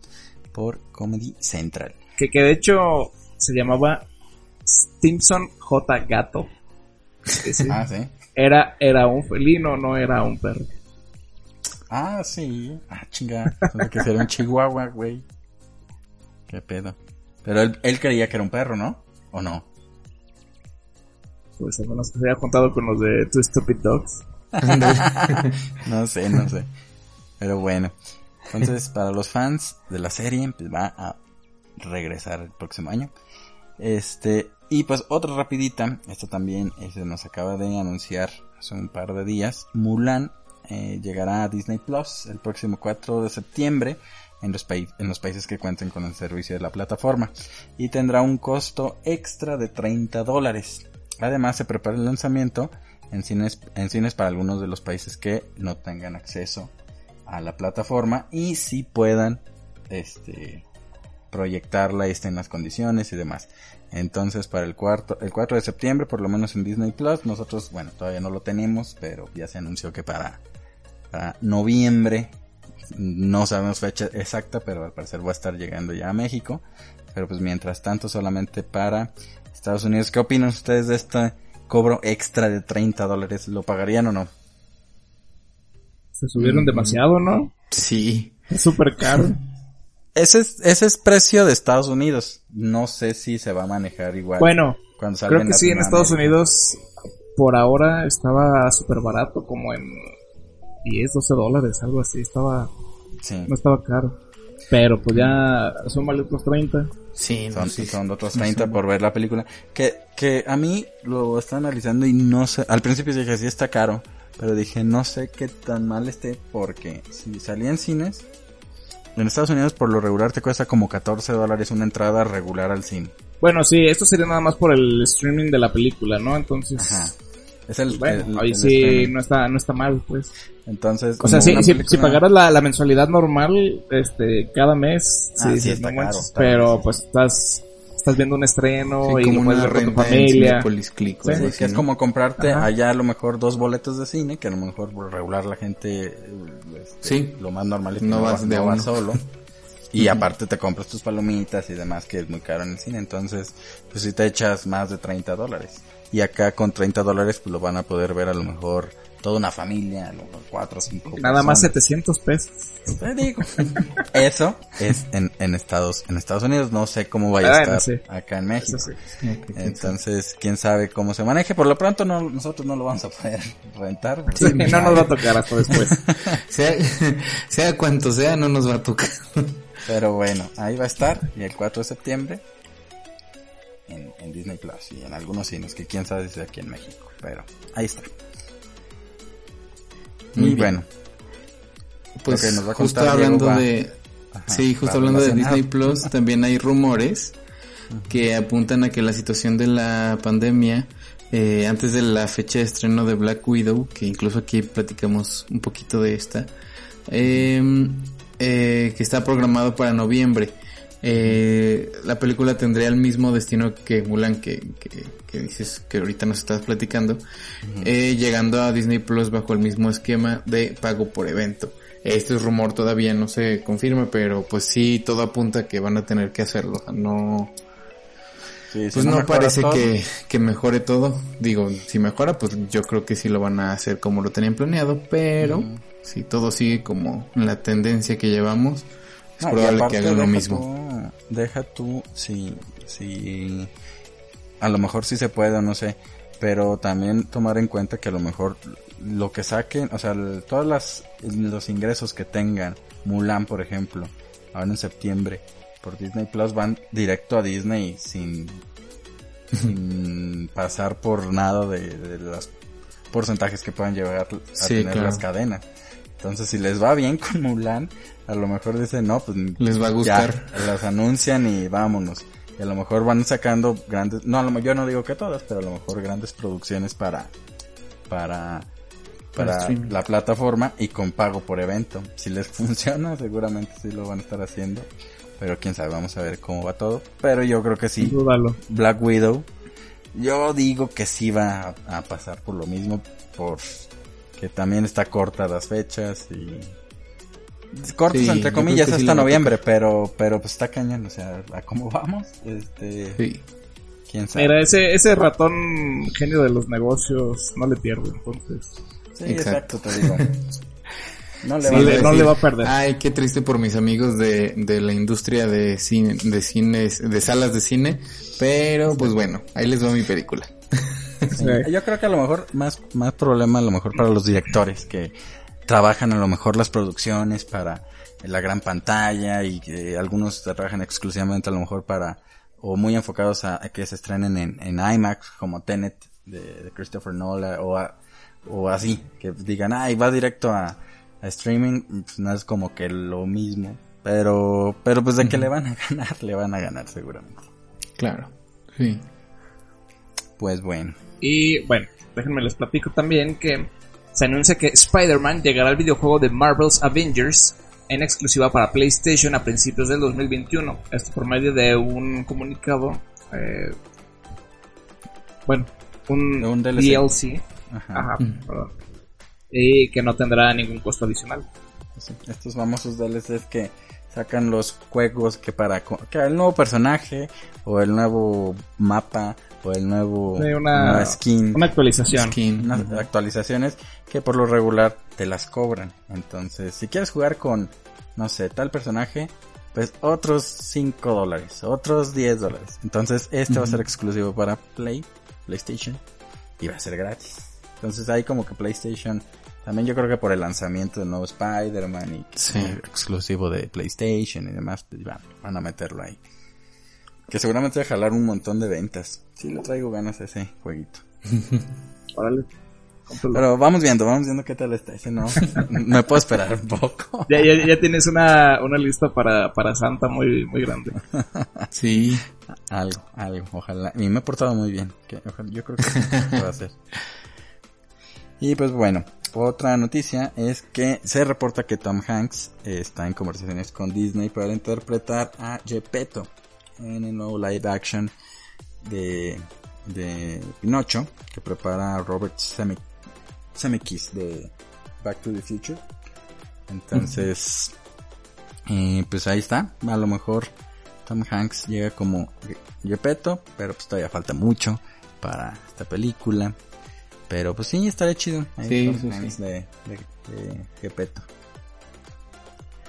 por Comedy Central. Que, que de hecho se llamaba Stimson J. Gato. Ah, sí. Era, era un felino, no era un perro. Ah, sí. Ah, chinga. Pensé que sería un chihuahua, güey. Qué pedo. Pero él, él creía que era un perro, ¿no? ¿O no? Pues al menos se había contado con los de Two Stupid Dogs. No sé, no sé. Pero bueno. Entonces, para los fans de la serie, pues va a regresar el próximo año. Este, y pues otra rapidita, esto también se nos acaba de anunciar hace un par de días. Mulan eh, llegará a Disney Plus el próximo 4 de septiembre en los, países que cuenten con el servicio de la plataforma y tendrá un costo extra de 30 dólares. Además se prepara el lanzamiento en cines, en cines para algunos de los países que no tengan acceso a la plataforma y si puedan este proyectarla y estén las condiciones y demás. Entonces para el cuarto, el 4 de septiembre, por lo menos en Disney Plus, nosotros, bueno, todavía no lo tenemos, pero ya se anunció que para, para noviembre, no sabemos fecha exacta, pero al parecer va a estar llegando ya a México. Pero pues mientras tanto solamente para Estados Unidos. ¿Qué opinan ustedes de este cobro extra de 30 dólares? ¿Lo pagarían o no? Se subieron demasiado, ¿no? Sí. Es súper caro. Ese es, ese es precio de Estados Unidos. No sé si se va a manejar igual. Bueno, cuando salga creo que sí, en. Estados Unidos por ahora estaba súper barato, como en 10, 12 dólares, algo así. Estaba, Sí. no estaba caro. Pero pues ya son otros 30. Sí, Son, sí, son otros sí, 30 sí. por ver la película. Que, que a mí lo estaba analizando y no sé. Al principio dije, sí está caro. Pero dije, no sé qué tan mal esté. Porque si salía en cines. En Estados Unidos por lo regular te cuesta como 14 dólares una entrada regular al cine. Bueno, sí, esto sería nada más por el streaming de la película, ¿no? Entonces, Ajá. Es el, bueno, el- ahí sí no está, no está mal, pues. Entonces, O sea, como si, si, pagaras la, la mensualidad normal, este, cada mes, Ah, sí, sí, está no caro, manches, está pero pues estás, estás viendo un estreno Sí, y como lo una ver con tu familia. Click Sí, así, que es ¿no? como comprarte Ajá. allá a lo mejor dos boletos de cine, que a lo mejor por regular la gente, este, Sí. lo más normal es que No no, vas de no vas uno. solo. Y aparte te compras tus palomitas y demás, que es muy caro en el cine. Entonces, pues si te echas más de 30 dólares. Y acá con 30 dólares, pues lo van a poder ver a lo mejor toda una familia, a lo mejor 4 o 5 Nada más 700 pesos. Te digo. Eso es en, en Estados en Estados Unidos. No sé cómo vaya a Bueno, estar sí. acá en México. Sí. Entonces, quién sabe cómo se maneje. Por lo pronto, no, nosotros no lo vamos a poder rentar. Sí, no nos va a tocar hasta después. Sea, sea cuanto sea, no nos va a tocar. Pero bueno, ahí va a estar. Y el 4 de septiembre en, en Disney Plus y en algunos cines, que quién sabe si es aquí en México. Pero ahí está. Muy y bien. bueno, Pues Ok, nos va a justo hablando Diego, de... Ajá, sí, justo hablando de. Disney Plus, también hay rumores que apuntan a que la situación de la pandemia, eh, antes de la fecha de estreno de Black Widow, que incluso aquí platicamos un poquito de esta, eh, eh, que está programado para noviembre. Eh, la película tendría el mismo destino que Mulan, que, que, que dices que ahorita nos estás platicando, eh, llegando a Disney Plus bajo el mismo esquema de pago por evento. Este es rumor todavía no se confirma, pero pues sí, todo apunta a que van a tener que hacerlo. No, sí, si pues no, parece que, que mejore todo. Digo, si mejora, pues yo creo que sí lo van a hacer como lo tenían planeado, pero si todo sigue como la tendencia que llevamos, es No, probable que hagan lo mismo. tú- deja tú, si, si, a lo mejor sí se puede no sé, pero también tomar en cuenta que a lo mejor lo que saquen, o sea, todas las, los ingresos que tengan, Mulan por ejemplo, ahora en septiembre, por Disney Plus van directo a Disney sin, sin pasar por nada de, de los porcentajes que puedan llevar a Sí, tener claro. las cadenas. Entonces, si les va bien con Mulan, a lo mejor dicen, no, pues Les va a gustar. ya, las anuncian y vámonos. Y a lo mejor van sacando grandes, no, a lo, yo no digo que todas, pero a lo mejor grandes producciones para, para, Para la plataforma y con pago por evento. Si les funciona, seguramente sí lo van a estar haciendo. Pero quién sabe, vamos a ver cómo va todo. Pero yo creo que sí. Dúdalo. Black Widow. Yo digo que sí va a, a pasar por lo mismo, por que también está corta las fechas y Sí, yo entre comillas sí hasta noviembre, pero pero pues está cañón, o sea, a cómo vamos, este, Sí. quién sabe. Mira, ese, ese ratón genio de los negocios no le pierde, entonces. sí, exacto. exacto. te digo. No le Sí, va decir. no le va a perder. Ay, qué triste por mis amigos de, de la industria de cine, de cines, de salas de cine, pero pues bueno, ahí les va mi película. Sí, Yo creo que a lo mejor más, más problema a lo mejor para los directores que trabajan a lo mejor las producciones para la gran pantalla y que algunos trabajan exclusivamente a lo mejor para o muy enfocados a, a que se estrenen en, en IMAX como Tenet de, de Christopher Nolan o, a- o así que digan ay va directo a, a streaming pues no es como que lo mismo pero pero pues de que le van a ganar le van a ganar seguramente Claro. Sí. Pues bueno. Y bueno, déjenme les platico también que se anuncia que Spider-Man llegará al videojuego de Marvel's Avengers en exclusiva para PlayStation a principios del 2021. Esto por medio de un comunicado. eh, bueno, un, DLC. DLC. Ajá. Ajá, perdón. Y que no tendrá ningún costo adicional. Sí, Estos famosos DLCs que sacan los juegos que para que el nuevo personaje o el nuevo mapa o el nuevo una, skin, una actualización. Skin. unas actualizaciones que por lo regular te las cobran. Entonces, si quieres jugar con no sé, tal personaje, pues otros 5 dólares, otros 10 dólares. Entonces, este va a ser exclusivo para Play, PlayStation y va a ser gratis. Entonces, ahí como que PlayStation también yo creo que por el lanzamiento del nuevo Spider-Man y que Sí. exclusivo de PlayStation y demás, pues van, van a meterlo ahí. Que seguramente va a jalar un montón de ventas. Sí, le traigo ganas a ese jueguito. Órale. Pero vamos viendo, vamos viendo qué tal está. Ese no, me puedo esperar un poco. Ya, ya, ya tienes una, una lista para, para Santa muy, muy grande. Sí. Algo, algo, ojalá. Y me he portado muy bien. Que, ojalá, yo creo que sí, puedo hacer. Y pues bueno, otra noticia es que se reporta que Tom Hanks está en conversaciones con Disney para interpretar a Gepetto en el nuevo live action de, de Pinocho que prepara Robert Zeme- Zemeckis de Back to the Future. Entonces, eh, pues ahí está. A lo mejor Tom Hanks llega como Gepetto, pero pues todavía falta mucho para esta película. Pero pues sí, estaría chido. Ahí Sí, Tom sí, Hanks sí. De, de, de Gepetto.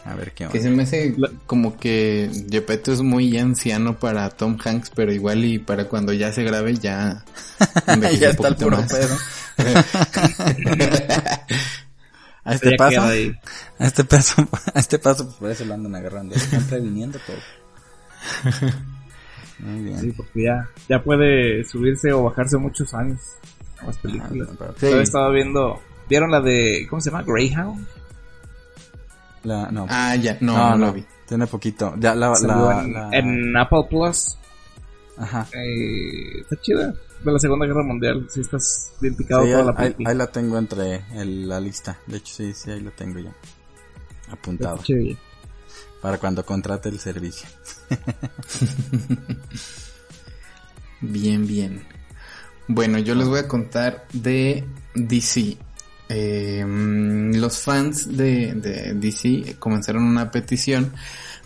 A ver qué Que onda. se me hace como que Gepetto es muy anciano para Tom Hanks, pero igual y para cuando ya se grabe ya... ya está el puro más. pedo. a este paso, a este paso, a este paso, pues por eso lo andan agarrando. Están previniendo todo. Muy bien. Sí, porque ya, ya puede subirse o bajarse muchos años a las películas. Ah, pero- Sí. Yo estaba viendo, ¿vieron la de, ¿cómo se llama? Greyhound. La, no. Ah, ya, no, no, vi. Tiene poquito. Ya la, la, en, la- en Apple Plus. Ajá. Eh, está chida. De la Segunda Guerra Mundial. Si estás bien picado Sí, toda ahí, la ahí- película. ahí la tengo entre el- la lista. De hecho, sí, sí, ahí lo tengo ya. Apuntado. Está. Para cuando contrate el servicio. Bien, bien. Bueno, yo les voy a contar de DC. Eh, mm, los fans de, de DC comenzaron una petición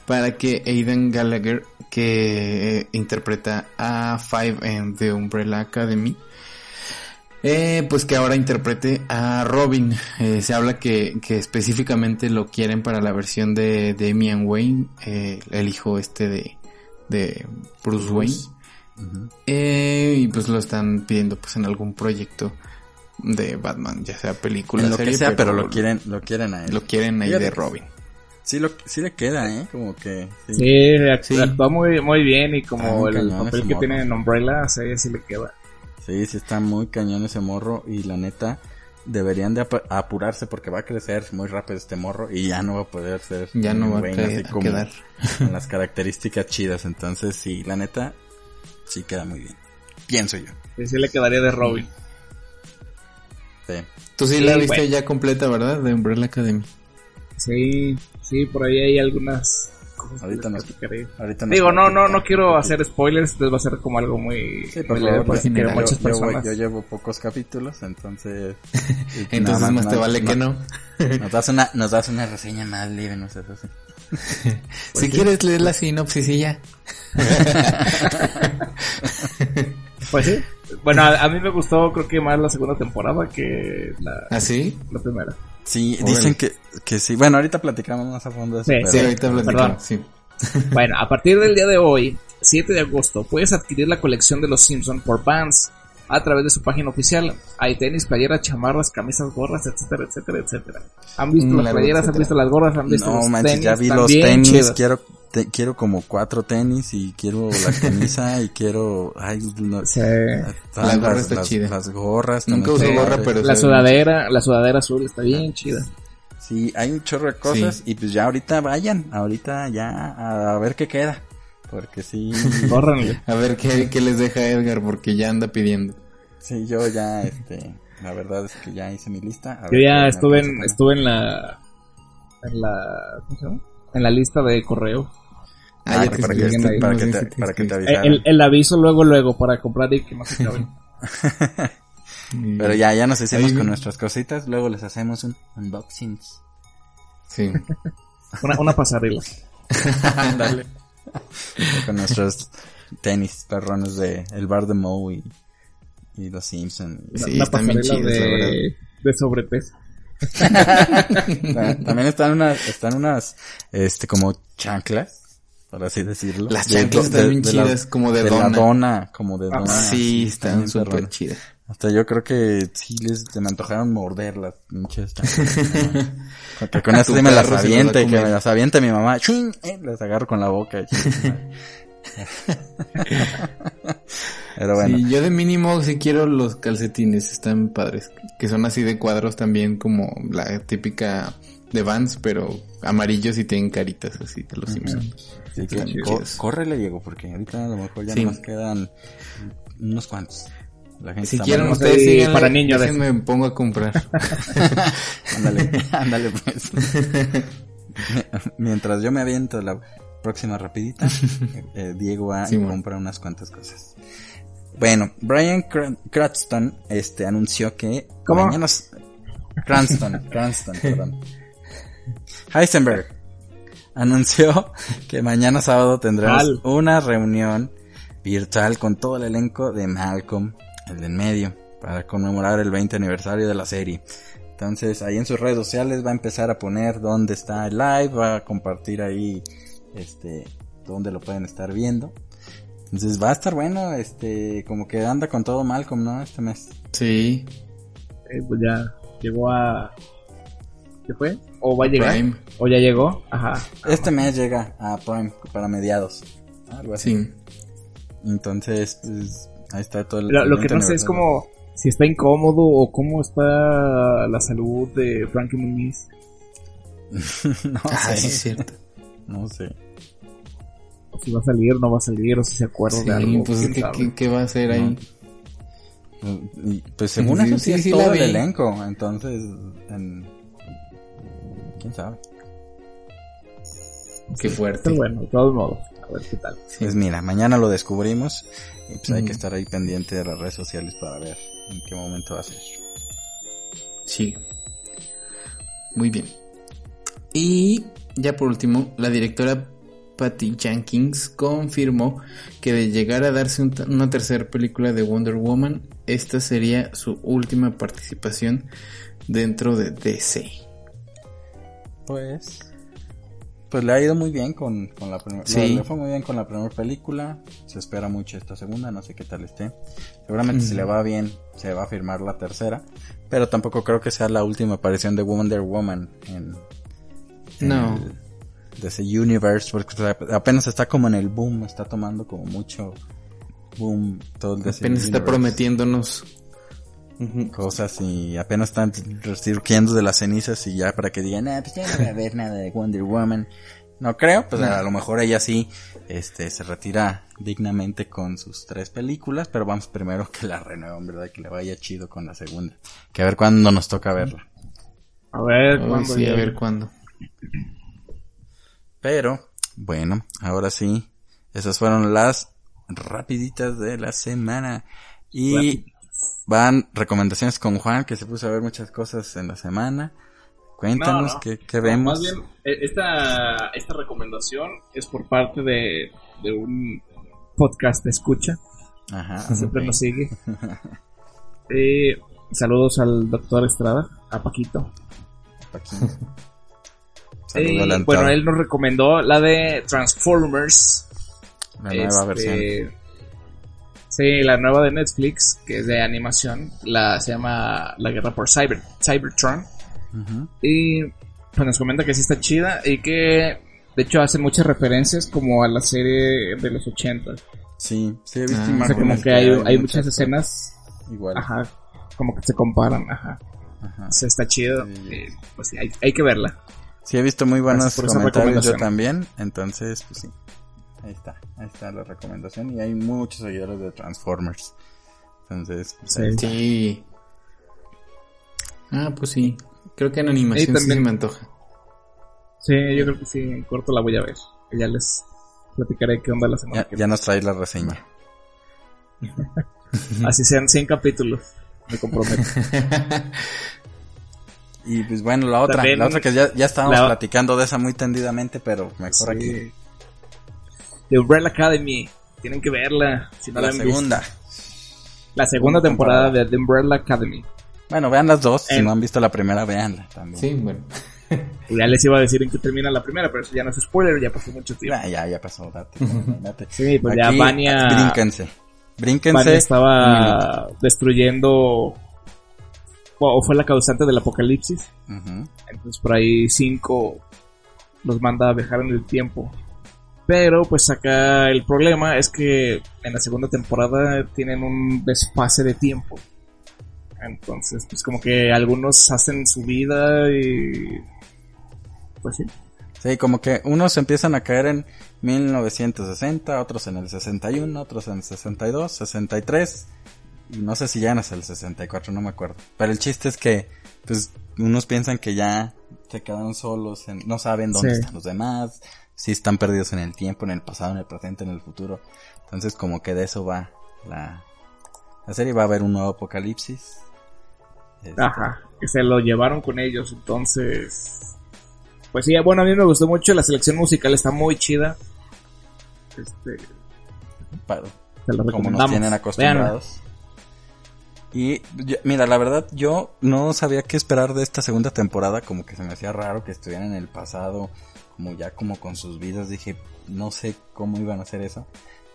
para que Aidan Gallagher, que eh, interpreta a Five en The Umbrella Academy, eh, pues que ahora interprete a Robin. Eh, se habla que, que específicamente lo quieren para la versión de Damian Wayne, eh, el hijo este de, de Bruce Wayne. Y pues lo están pidiendo pues en algún proyecto de Batman, ya sea película, En lo serie, que sea, pero lo quieren, lo quieren a él. lo quieren ahí de Robin. Sí, lo, sí le queda, ¿eh? Como que... Sí. Sí, act- Sí. actúa muy, muy bien y como el papel que morro. tiene en Umbrella, sí, sí le queda. Sí, sí está muy cañón ese morro y la neta deberían de ap- apurarse porque va a crecer muy rápido este morro y ya no va a poder ser Ya no va a Wayne caer- así a como quedar. con las características chidas, entonces sí, la neta sí queda muy bien. Pienso yo. Sí, sí le quedaría de Robin. Sí. Tú sí, Sí, la viste bueno. ya completa, ¿verdad? De Umbrella Academy. Sí, sí, por ahí hay algunas cosas que Ahorita nos-. Ahorita nos Digo, no, no, no quiero hacer spoilers, entonces va a ser como algo muy, Sí, por favor, pues, mira, yo, yo voy- yo llevo pocos capítulos, entonces... Entonces nada más, te nada- vale que no. Nos das una, nos das una reseña más libre, no sé, así. si quieres leer la sinopsis y ya. Pues sí. Bueno, a, a mí me gustó, creo que más la segunda temporada que la, ¿Ah, sí? la primera. Sí, Órale. dicen que, que sí. Bueno, ahorita platicamos más a fondo de eso. Sí, pero- Sí, ahorita Perdón. platicamos, sí. Bueno, a partir del día de hoy, 7 de agosto, puedes adquirir la colección de los Simpson por Vans a través de su página oficial. Hay tenis, playeras, chamarras, camisas, gorras, etcétera, etcétera, etcétera. ¿Han visto Un las playeras? ¿Han visto las gorras? ¿Han visto No los manches, tenis? ya vi los tenis, chidos. quiero te- quiero como cuatro tenis y quiero la camisa y quiero ay no, Sí. La gorra las, está las- chida. las gorras Nunca uso gorra, pero- La sí. sudadera, la sudadera azul está bien chida. sí hay un chorro de cosas Sí. y pues ya ahorita vayan ahorita ya a ver qué queda Porque sí, Córranle. A ver qué, qué les deja Edgar, porque ya anda pidiendo. sí, yo ya, este, la verdad es que ya hice mi lista. A Yo ver ya estuve en, estuve en la, en la, ¿cómo se llama? En la lista de correo. Ah, para, que, te- para que te, que te. El, el aviso luego, luego, para comprar y que no se acaben. Pero ya, ya nos Ahí vi- con nuestras cositas, luego les hacemos un unboxing. Sí. Una, una pasarela. Ándale. con nuestros tenis perrones de el bar de Moe y, y los Simpson. Sí, están bien chidos, la de, de sobrepeso. Ta- También están unas, están unas, este, como chanclas, por así decirlo. Las De- chanclas de- están bien de la- chidas, como de la dona. dona, como de Ah, dona. sí, están súper chidas. Hasta yo creo que sí les se me antojaron morder las pinches con eso sí me las aviente, que me las aviente mi mamá. ¡Chuin! Eh, las agarro con la boca. Pero bueno. Sí, yo de mínimo sí quiero los calcetines, están padres. Que son así de cuadros también, como la típica de Vans, pero amarillos y tienen caritas así de los Simpsons. Sí, que córrele, Diego, porque ahorita a lo mejor ya Sí. nos quedan unos cuantos. La gente Si quieren mal- ustedes Sí, síganle, para niños de- me pongo a comprar. ándale, ándale pues. Mientras yo me aviento la próxima rapidita, eh, Diego va Sí, y compra unas cuantas cosas. Bueno, Brian Cran- Cranston este anunció que ¿Cómo? mañana Cranston, Cranston, perdón. Heisenberg anunció que mañana sábado tendremos Al. una reunión virtual con todo el elenco de Malcolm, el de en medio, para conmemorar el 20 aniversario de la serie. Entonces ahí en sus redes sociales va a empezar a poner dónde está el live, va a compartir ahí este dónde lo pueden estar viendo. Entonces va a estar bueno, este como que anda con todo Malcolm, ¿no? Este mes. Sí, Eh, pues ya llegó a... ¿Qué fue? ¿O va a llegar? Prime. ¿O ya llegó? Ajá. Este mes llega a Prime para mediados. Algo así. Sí. Entonces, pues, ahí está todo el Lo, lo que 20 no sé es como si está incómodo o cómo está la salud de Frankie Muniz. no Ah, sé. sí, es cierto. No sé. O si va a salir, no va a salir, o si se acuerda Sí, de algo. pues ¿qué, qué, qué va a hacer ahí? Y, Pues según Sí, eso sí, sí, es sí todo el elenco. Entonces, en... ¿quién sabe? Qué fuerte. Pero bueno, de todos modos, a ver qué tal. Sí. Pues mira, mañana lo descubrimos y pues hay que estar ahí pendiente de las redes sociales para ver en qué momento va a ser. Sí. Muy bien. Y ya por último, la directora Patty Jenkins confirmó que de llegar a darse un- una tercera película de Wonder Woman, esta sería su última participación dentro de DC. Pues... Pues le ha ido muy bien con, con la primera... Sí. Le fue muy bien con la primera película. Se espera mucho esta segunda, no sé qué tal esté. Seguramente si Ujú. le va bien, se va a firmar la tercera. Pero tampoco creo que sea la última aparición de Wonder Woman en... en No. el- de ese universe, porque apenas está como en el boom, está tomando como mucho boom todo el Apenas está universe. prometiéndonos. Cosas y apenas están resurgiendo de las cenizas y ya para que digan, ah, pues ya no va a haber nada de Wonder Woman. No creo, pues a lo mejor ella sí, este, se retira dignamente con sus tres películas, pero vamos primero que la renueven, ¿verdad? Que le vaya chido con la segunda. Que a ver cuándo nos toca verla. A ver, ¿cuándo sí, a ver cuándo. Pero, bueno, ahora sí, esas fueron las rapiditas de la semana. Y van recomendaciones con Juan, que se puso a ver muchas cosas en la semana. Cuéntanos No, no. qué, qué vemos. Más bien, eh, esta, esta recomendación es por parte de, de un podcast de escucha. Ajá. Siempre nos sigue. Eh, saludos al doctor Estrada, a Paquito. Aquí. Eh, bueno, él nos recomendó la de Transformers. La nueva Este, versión. Sí, la nueva de Netflix, que es de animación. La se llama La Guerra por Cyber, Cybertron. Ujú. Y pues nos comenta que sí está chida y que de hecho hace muchas referencias como a la serie de los 80. Sí, sí, he visto Ah, O sea, como que hay, hay muchas muchas escenas, Igual. ajá, como que se comparan, ajá. Ajá. O sea, está chido. Sí. eh, pues sí, hay, hay que verla. Sí, he visto muy buenos comentarios yo también, entonces, pues sí. Ahí está, ahí está la recomendación y hay muchos seguidores de Transformers. Entonces, pues, ahí está. Sí. Ah, pues sí. Creo que en animación Sí, sí, también. se me antoja. Sí, yo creo que sí, en corto la voy a ver. Ya les platicaré qué onda la semana ya, que ya nos trae la reseña. Así sean 100 capítulos. Me comprometo. Y pues bueno, la otra, También- la otra que ya, ya estábamos la- platicando de esa muy tendidamente, pero mejor aquí. The Umbrella Academy. Tienen que verla. Si no la, La han visto. segunda. La segunda temporada de The Umbrella Academy. Bueno, vean las dos, si no han visto la primera, veanla también. Sí, bueno. Ya les iba a decir en qué termina la primera, pero eso ya no es spoiler, ya pasó mucho tiempo. Ya, ya, ya pasó, date, date. Sí, pues ya Vania, Brínquense. Brínquense. Vania estaba destruyendo o fue la causante del apocalipsis. Entonces por ahí cinco los manda a viajar en el tiempo. Pero pues acá el problema es que en la segunda temporada tienen un desfase de tiempo. Entonces pues como que algunos hacen su vida y... Pues sí. Sí, como que unos empiezan a caer en 1960, otros en el 61, otros en el 62, 63, y no sé si ya hasta el 64, no me acuerdo. Pero el chiste es que, pues, unos piensan que ya se quedaron solos, en- no saben dónde Sí. están los demás, si están perdidos en el tiempo, en el pasado, en el presente, en el futuro. Entonces, como que de eso va la, la serie, va a haber un nuevo apocalipsis. Este, Ajá, que se lo llevaron con ellos, entonces... Pues sí, bueno, a mí me gustó mucho, la selección musical está muy chida. Este, para- se la como nos tienen acostumbrados. Y yo- mira, la verdad yo no sabía qué esperar de esta segunda temporada, como que se me hacía raro que estuvieran en el pasado, como ya como con sus vidas, dije, no sé cómo iban a hacer eso.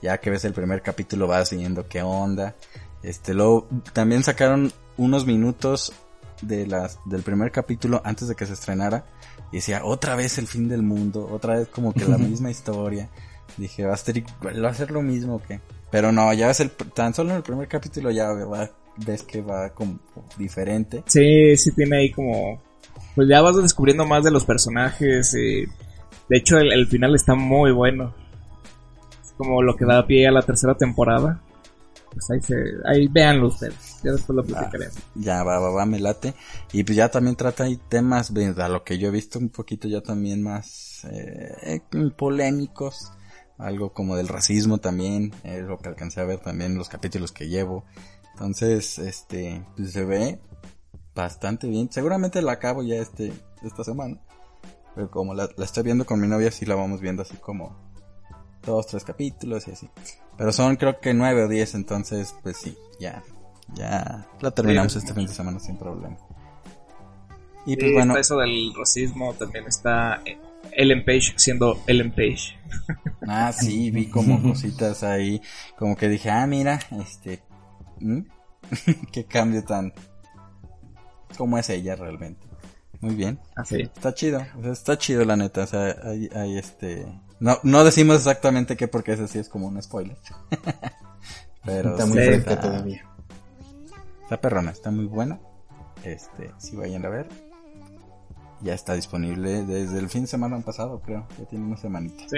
Ya que ves el primer capítulo vas viendo qué onda. Este, luego también sacaron unos minutos de las del primer capítulo antes de que se estrenara y decía otra vez el fin del mundo, otra vez como que la misma historia. Dije, va a ser, igual, va a ser lo mismo que. Pero no, ya ves el tan solo en el primer capítulo ya va- ves que va como diferente. Sí, sí tiene ahí como... Pues ya vas descubriendo más de los personajes y... De hecho, el, el final está muy bueno. Es como lo que da pie a la tercera temporada. Pues ahí se... Ahí véanlo ustedes. Ya después lo platicaremos. Ya va, va, va, me late. Y pues ya también trata ahí temas, a lo que yo he visto un poquito ya también más eh, polémicos. Algo como del racismo también, es lo que alcancé a ver también en los capítulos que llevo. Entonces, este, pues se ve bastante bien. Seguramente la acabo ya este, esta semana. Pero como la, la estoy viendo con mi novia, sí la vamos viendo así como dos, tres capítulos y así. Pero son creo que nueve o diez, entonces pues sí, ya, ya la terminamos Sí. este fin de semana sin problema. Y pues bueno, eso del racismo también está eh, Ellen Page siendo Ellen Page. ah sí, vi como cositas ahí, como que dije, ah mira, este, ¿mm? qué cambio tan, cómo es ella realmente. Muy bien. Así. Está chido, está chido la neta, o sea, hay, hay este... No, no decimos exactamente qué porque ese sí es como un spoiler. Pero Está muy sí está- todavía. Está perrona, está muy buena. Este, si vayan a ver. Ya está disponible desde el fin de semana pasado, creo. Ya tiene una semanita. Sí.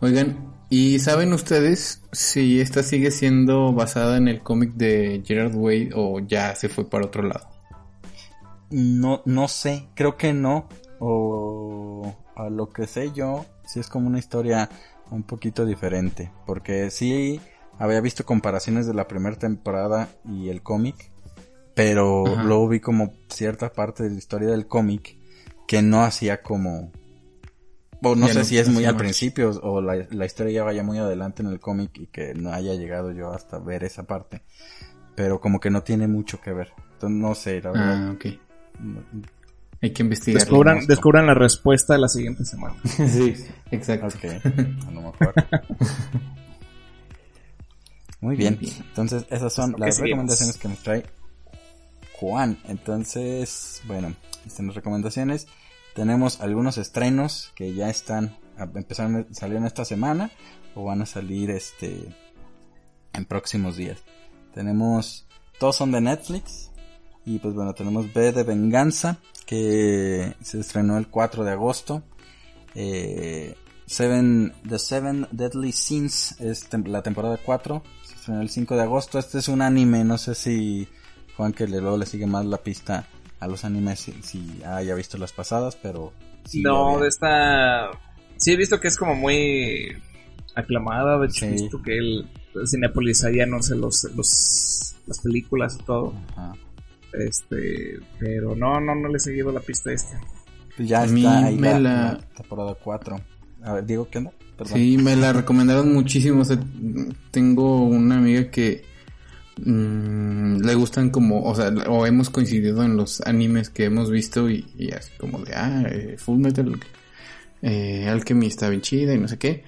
Oigan, ¿y saben ustedes si esta sigue siendo basada en el cómic de Gerard Way o ya se fue para otro lado? No, no sé, creo que no. O a lo que sé yo, sí es como una historia un poquito diferente. Porque sí había visto comparaciones de la primera temporada y el cómic. Pero Ajá. luego vi como cierta parte de la historia del cómic que no hacía como... O no Ya sé no- si es muy al principio o la, la historia ya vaya muy adelante en el cómic y que no haya llegado yo hasta ver esa parte. Pero como que no tiene mucho que ver. Entonces no sé, la verdad. Ah. Hay que investigar. Descubran, la respuesta la siguiente semana. sí, exacto. Ok, no me acuerdo. Muy bien. Entonces, esas son las seguimos. recomendaciones que nos trae Juan. Entonces, bueno, estas son las recomendaciones. Tenemos algunos estrenos que ya están, a- empezaron, salieron esta semana o van a salir este en próximos días. Tenemos, todos son de Netflix. Y pues bueno, tenemos B de Venganza, que se estrenó el 4 de agosto. Eh, Seven, The Seven Deadly Sins es tem- la temporada 4. Se estrenó el 5 de agosto. Este es un anime, no sé si Juan que le, luego le sigue más la pista a los animes si, si haya visto las pasadas, pero... sí no, de esta... Sí he visto que es como muy aclamada, de hecho he visto que el, Cinepolis ahí anuncia los, los, las películas y todo. Ajá. Este, pero no, no, no le he seguido la pista a este. Pues ya A mí está ahí me la, la- la temporada 4. A ver, Diego, ¿qué onda? Perdón. Sí, me la recomendaron muchísimo. o sea, tengo una amiga que mm, le gustan como, o sea, o hemos coincidido en los animes que hemos visto y, y así como de, ah, eh, Full Metal eh, Alchemy está bien chida y no sé qué.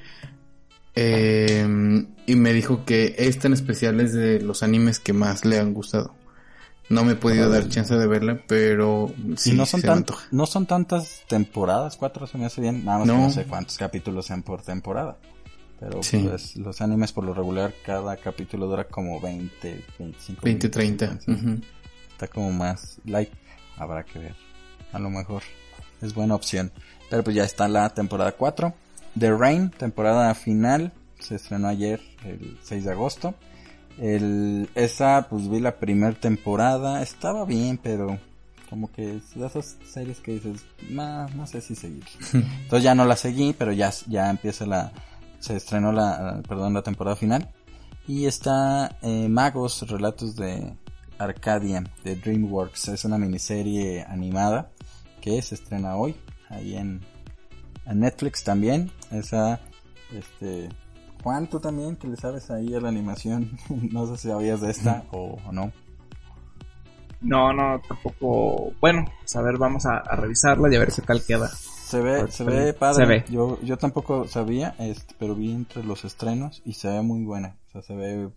Eh, y me dijo que esta en especial es de los animes que más le han gustado. No me he podido dar chance de verla, pero sí, y no son, no son tantas temporadas, cuatro se me hace bien, nada más que No. no sé cuántos capítulos sean por temporada. Pero Sí. pues los animes por lo regular cada capítulo dura como 20, 25 20, minutos, 30. entonces, ujú. Está como más light, habrá que ver. A lo mejor es buena opción. Pero pues ya está la temporada 4. The Rain, temporada final, se estrenó ayer, el 6 de agosto. El, esa, pues vi la primera temporada, estaba bien, pero como que es de esas series que dices, "Nah, no sé si seguir. Entonces ya no la seguí, pero ya, ya empieza la, se estrenó la, perdón, la temporada final. Y está eh, Magos, Relatos de Arcadia, de DreamWorks. Es una miniserie animada que se estrena hoy, ahí en, en Netflix también. Esa, este, Juan, tú también, que le sabes ahí a la animación. no sé si sabías de esta o, o no. No, no, tampoco. Bueno, pues a ver, vamos a, a revisarla y a ver qué tal queda. Se ve, Pues, se ve padre. Se ve. Yo, yo tampoco sabía, este, pero vi entre los estrenos y se ve muy buena. O sea, se ve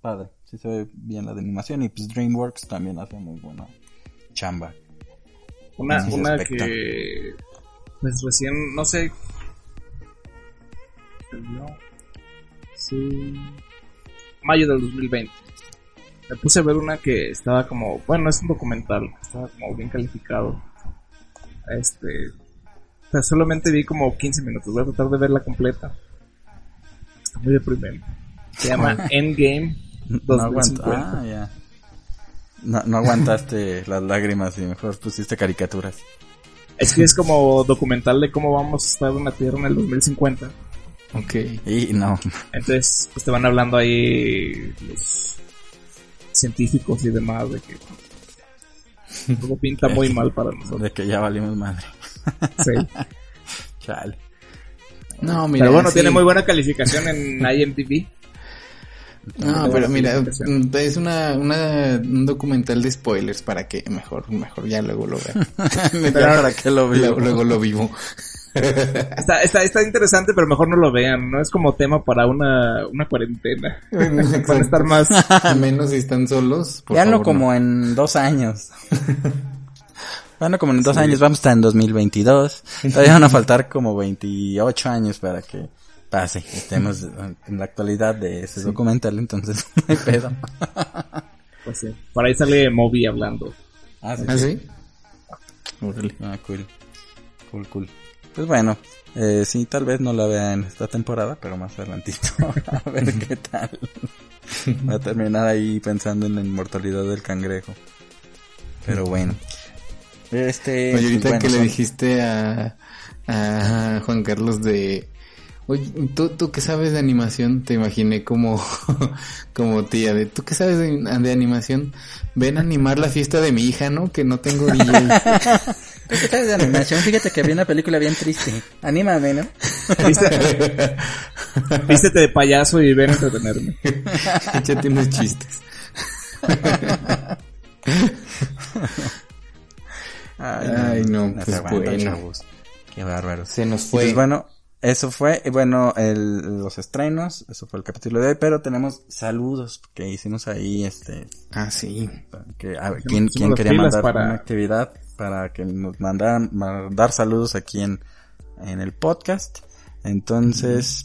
padre. Sí se ve bien la de animación y pues DreamWorks también hace muy buena chamba. Una, una aspecto. que. Pues recién, no sé. No. Sí. Mayo del 2020. Me puse a ver una que estaba como. Bueno, es un documental. Estaba como bien calificado. Este. Solamente vi como 15 minutos. Voy a tratar de verla completa. Está muy deprimente. Se llama Endgame No aguanta. 2050. Ah, ya. No, no aguantaste las lágrimas y mejor pusiste caricaturas. Es que es como documental de cómo vamos a estar en la Tierra en el 2050. Ok. Y no, Entonces, pues te van hablando ahí los científicos y demás de que todo pinta muy mal para nosotros. de que ya valimos madre. Sí. Chale. No, mira, Pero bueno, sí. tiene muy buena calificación en IMDb. No, pero mira, mm, es una, una, un documental de spoilers para que mejor, mejor ya luego lo vean. Para qué lo vi. luego, luego lo vivo. Está, está, está interesante, pero mejor no lo vean. No es como tema para una, una cuarentena. Van a estar más. Menos si están solos. Veanlo como en dos años. Veanlo como en dos años, vamos a estar en 2022. Todavía van a faltar como 28 años para que pase. Estemos en la actualidad de ese documental, entonces no hay pedo. Pues sí. Por ahí sale Moby hablando. Ah, sí. ¿Ah, sí? Ah, cool. Cool, cool. Pues bueno, eh, sí, tal vez no la vea en esta temporada, pero más adelantito. a ver qué tal. Va a terminar ahí pensando en la inmortalidad del cangrejo. Pero bueno. Este. Oye, ahorita pues, que le dijiste a, a Juan Carlos de... Oye, ¿tú, tú qué sabes de animación? Te imaginé como, como tía de... ¿Tú qué sabes de, de animación? Ven a animar la fiesta de mi hija, ¿no? Que no tengo DJ. ¿Tú qué sabes de animación? Fíjate que vi una película bien triste. Anímame, ¿no? Vístete, vístete de payaso y ven a entretenerme. Échate unos chistes. Ay, no, pues aguanta, bueno. chavos. Qué bárbaro. Se nos Y fue. pues bueno, eso fue, y bueno, el, los estrenos, eso fue el capítulo de hoy, pero tenemos saludos que hicimos ahí, este, Ah, sí. que, a ver, ¿quién, quién quería mandar para- una actividad para que nos mandaran, mandar saludos aquí en, en el podcast? Entonces,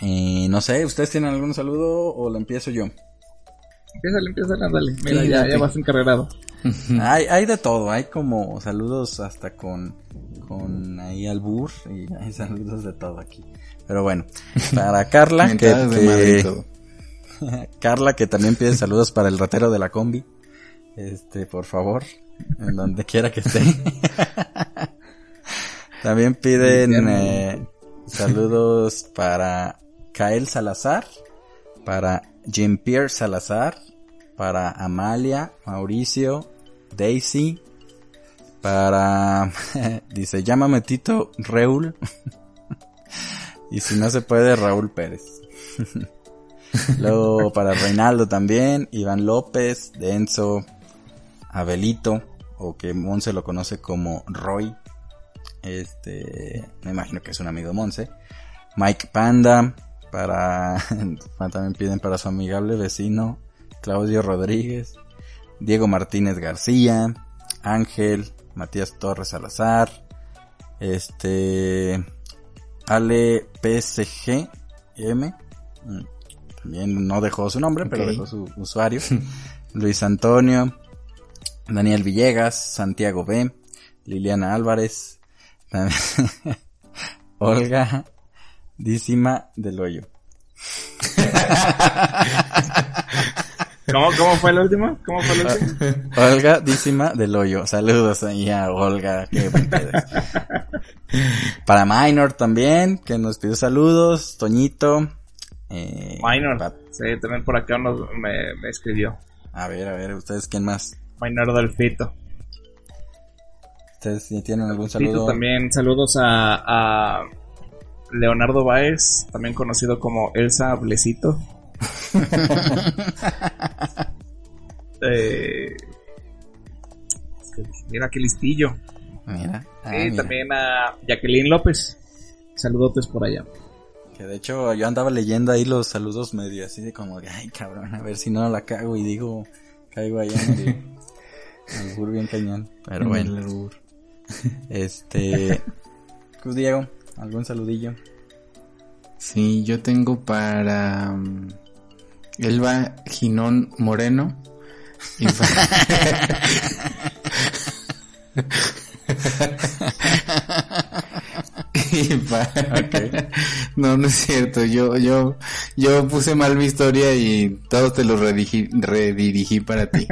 eh, no sé, ¿ustedes tienen algún saludo o lo empiezo yo? Empieza, empieza, dale. Mira, Sí, ya, ya vas Hay, hay de todo, hay como saludos hasta con, con ahí albur y hay saludos de todo aquí. Pero bueno, para Carla, que. Carla, que también pide saludos para el ratero de la combi. Este, por favor, en donde quiera que esté. también piden eh, saludos para Kael Salazar, para Jean-Pierre Salazar, para Amalia, Mauricio, Daisy, para, dice, llámame Tito Reul. y si no se puede, Raúl Pérez. Luego para Reinaldo también, Iván López, Denso, Abelito, o que Monse lo conoce como Roy. Este, me imagino que es un amigo de Monse. Mike Panda, para, también piden para su amigable vecino, Claudio Rodríguez, Diego Martínez García, Ángel, Matías Torres Salazar, este, Ale PSG M, mm, también no dejó su nombre, pero dejó su usuario, Luis Antonio, Daniel Villegas, Santiago B, Liliana Álvarez, Olga Dísima del Hoyo. ¿Cómo, ¿Cómo fue el último? ¿Cómo fue el último? Olga Dísima del Hoyo. Saludos ahí a Olga, qué. Para Minor también, que nos pidió saludos. Toñito. Eh, Minor. Pat- Sí, también por acá nos- me, me escribió. A ver, a ver, ¿ustedes quién más? Minor del Fito. ¿Ustedes si tienen algún Fito saludo? también, saludos a, a Leonardo Baez, también conocido como Elsa Blesito. Eh, mira qué listillo. Mira. ah, y mira. también a Jacqueline López. Saludotes por allá. Que de hecho yo andaba leyendo ahí los saludos medio así de como, de, ay cabrón, a ver si no la cago y digo, caigo allá en el, en el bur bien cañón. Pero En bueno, el albur. este, pues Diego, algún saludillo. Sí, yo tengo para um, Elba Ginón Moreno. Y pa- y pa- No, no es cierto. Yo, yo, yo puse mal mi historia y todo te lo redirigí, redirigí para ti.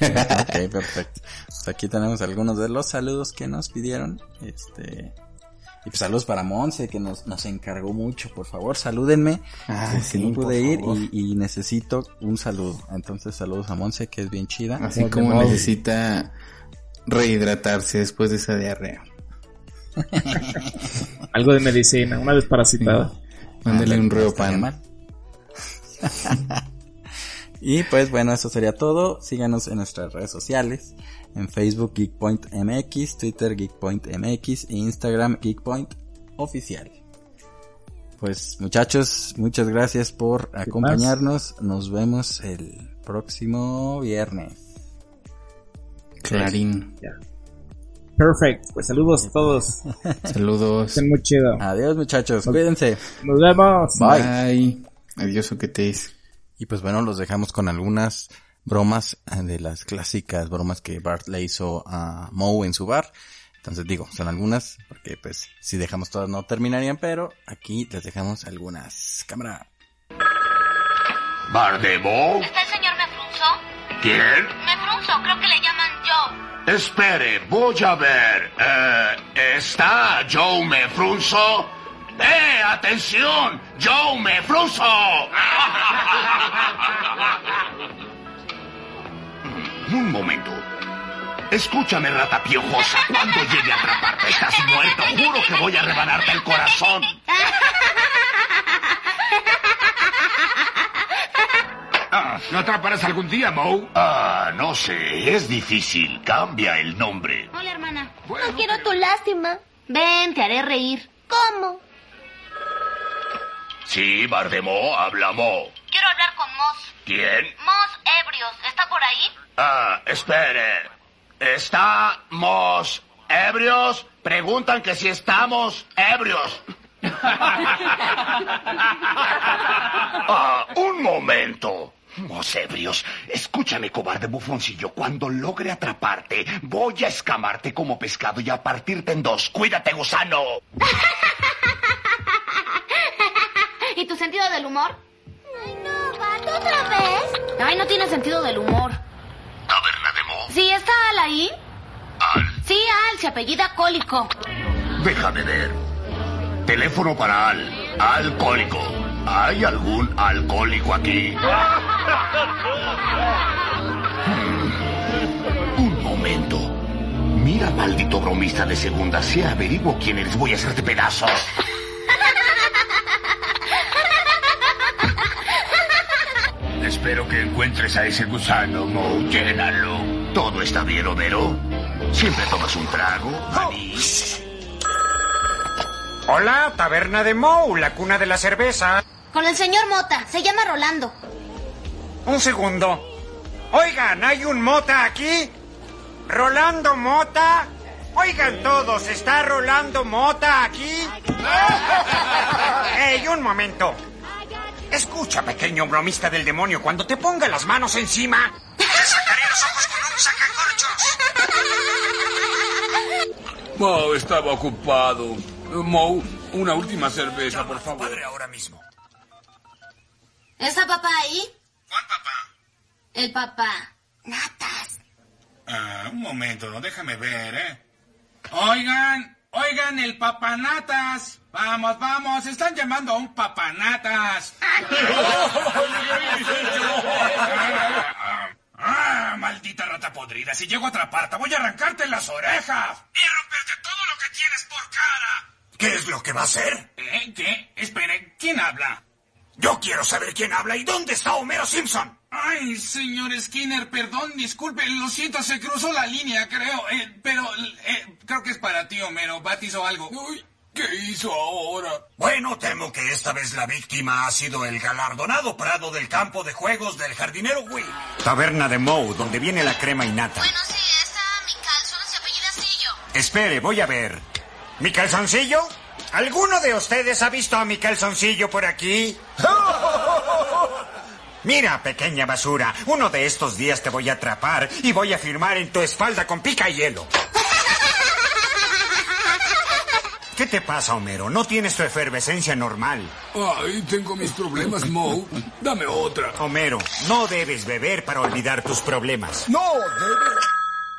Ok, perfecto. Pues aquí tenemos algunos de los saludos que nos pidieron. Este, y pues saludos para Monse que nos, nos encargó mucho. Por favor, salúdenme. Ah, que sí, no pude ir y, y necesito un saludo. Entonces saludos a Monse que es bien chida. Así como necesita rehidratarse después de esa diarrea. Algo de medicina, una desparasitada. Mándale un No estaría reopan. mal. y pues bueno, eso sería todo. Síganos en nuestras redes sociales. En Facebook GeekPointMX, Twitter GeekPointMX e Instagram GeekPoint Oficial. Pues muchachos, muchas gracias por acompañarnos. Nos vemos el próximo viernes. Clarín. Perfect. Pues saludos a todos. Saludos. Estén muy chido. Adiós muchachos, cuídense. Nos vemos. Bye. Bye. Adiós, o que te dice. Y pues bueno, los dejamos con algunas bromas eh, de las clásicas bromas que Bart le hizo a Moe en su bar. Entonces digo, son algunas, porque pues si dejamos todas no terminarían, pero aquí les dejamos algunas. Cámara. ¿Bardemo? ¿Está el señor Mefrunzo? ¿Quién? Mefrunzo, creo que le llaman Joe. Espere, voy a ver. Eh, ¿Está Joe Mefrunzo? ¡Eh, atención! ¡Joe Mefrunzo! Un momento. Escúchame, rata piojosa. Cuando llegue a atraparte, estás muerto. Juro que voy a rebanarte el corazón. Ah, ¿Lo atraparás algún día, Moe? Ah, no sé. Es difícil. Cambia el nombre. Hola, hermana. Bueno, no quiero tu lástima. Ven, te haré reír. ¿Cómo? Sí, Bardemo, hablamos. Quiero hablar con Moss. ¿Quién? Moss Ebrios, ¿está por ahí? Ah, espere. ¿Estamos ebrios? Preguntan que si estamos ebrios. Ah, un momento. Mosebrios, escúchame, cobarde bufoncillo. Cuando logre atraparte, voy a escamarte como pescado y a partirte en dos. ¡Cuídate, gusano! ¿Y tu sentido del humor? Ay, no, ¿otra vez? Ay, no tiene sentido del humor. ¿Taberna de Mo? ¿Sí está Al ahí? Al. Sí, Al, se apellida Cólico. Déjame ver. Teléfono para Al. Alcohólico. ¿Hay algún alcohólico aquí? Hmm. Un momento. Mira, maldito bromista de segunda. Si averiguo quién eres, voy a hacerte pedazos. Espero que encuentres a ese gusano, Mo. Llénalo. ¿Todo está bien, Homero? ¿Siempre tomas un trago, maní? Hola, taberna de Moe, la cuna de la cerveza. Con el señor Mota, se llama Rolando. Un segundo. Oigan, ¿hay un Mota aquí? ¿Rolando Mota? Oigan todos, ¿está Rolando Mota aquí? ¡Ey, un momento! Escucha, pequeño bromista del demonio, cuando te ponga las manos encima, te sacaré los ojos con un sacacorchos. Mo estaba ocupado. Mo, una última cerveza, por favor. Padre ahora mismo. ¿Está papá ahí? ¿Cuál papá? El papá. Natas. Ah, un momento, no déjame ver, ¿eh? Oigan, oigan, el papanatas. Vamos, vamos, están llamando a un papanatas. Ah, maldita rata podrida, si llego a atraparte voy a arrancarte las orejas. Y romperte todo lo que tienes por cara. ¿Qué es lo que va a hacer? ¿Eh? ¿Qué? Espere, ¿quién habla? Yo quiero saber quién habla y dónde está Homero Simpson. Ay, señor Skinner, perdón, disculpe, lo siento, se cruzó la línea, creo. Eh, pero eh, creo que es para ti, Homero. Bat hizo algo. Uy, ¿qué hizo ahora? Bueno, temo que esta vez la víctima ha sido el galardonado prado del campo de juegos del jardinero Will. Taberna de Moe, donde viene la crema innata. Bueno, sí, está mi calzón, se apellida Sillo. Espere, voy a ver. ¿Mi calzoncillo? ¿Alguno de ustedes ha visto a mi calzoncillo por aquí? Mira, pequeña basura, uno de estos días te voy a atrapar y voy a firmar en tu espalda con pica y hielo. ¿Qué te pasa, Homero? No tienes tu efervescencia normal. Ay, tengo mis problemas, Mo. Dame otra. Homero, no debes beber para olvidar tus problemas. No, debe...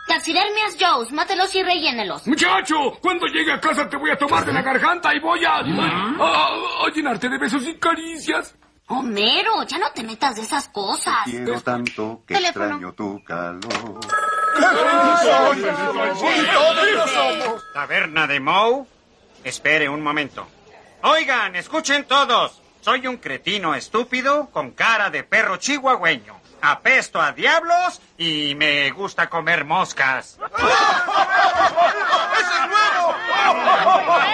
Taxidermias Joe's, mátelos y rellénelos. Muchacho, cuando llegue a casa te voy a tomar de la garganta y voy a... a, a llenarte de besos y caricias. Homero, ya no te metas de esas cosas. Quiero tanto que Teléfono. extraño tu calor. Taberna de Moe. Espere un momento. Oigan, escuchen todos. Soy un cretino estúpido con cara de perro chihuahueño. Apesto a diablos y me gusta comer moscas.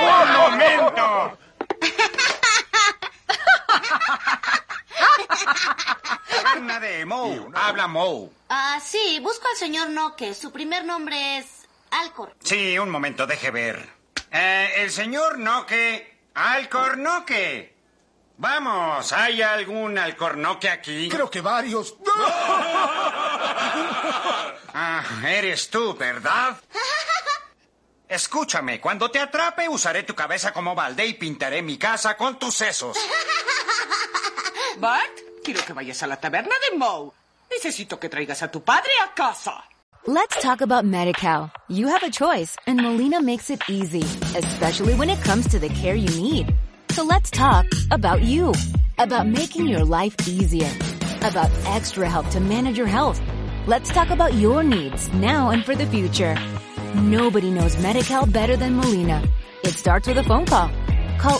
¡Un momento! Taberna de Moe. Habla Moe. Ah, sí, busco al señor Noque. Su primer nombre es Alcor. Sí, un momento, deje ver. Eh, el señor Noque. Alcornoque. Vamos, ¿hay algún alcornoque aquí? Creo que varios. Ah, eres tú, ¿verdad? Escúchame, cuando te atrape usaré tu cabeza como balde y pintaré mi casa con tus sesos. Bart, quiero que vayas a la taberna de Moe. Necesito que traigas a tu padre a casa. Let's talk about MediCal. You have a choice and Molina makes it easy, especially when it comes to the care you need. So let's talk about you, about making your life easier, about extra help to manage your health. Let's talk about your needs now and for the future. Nobody knows MediCal better than Molina. It starts with a phone call. Call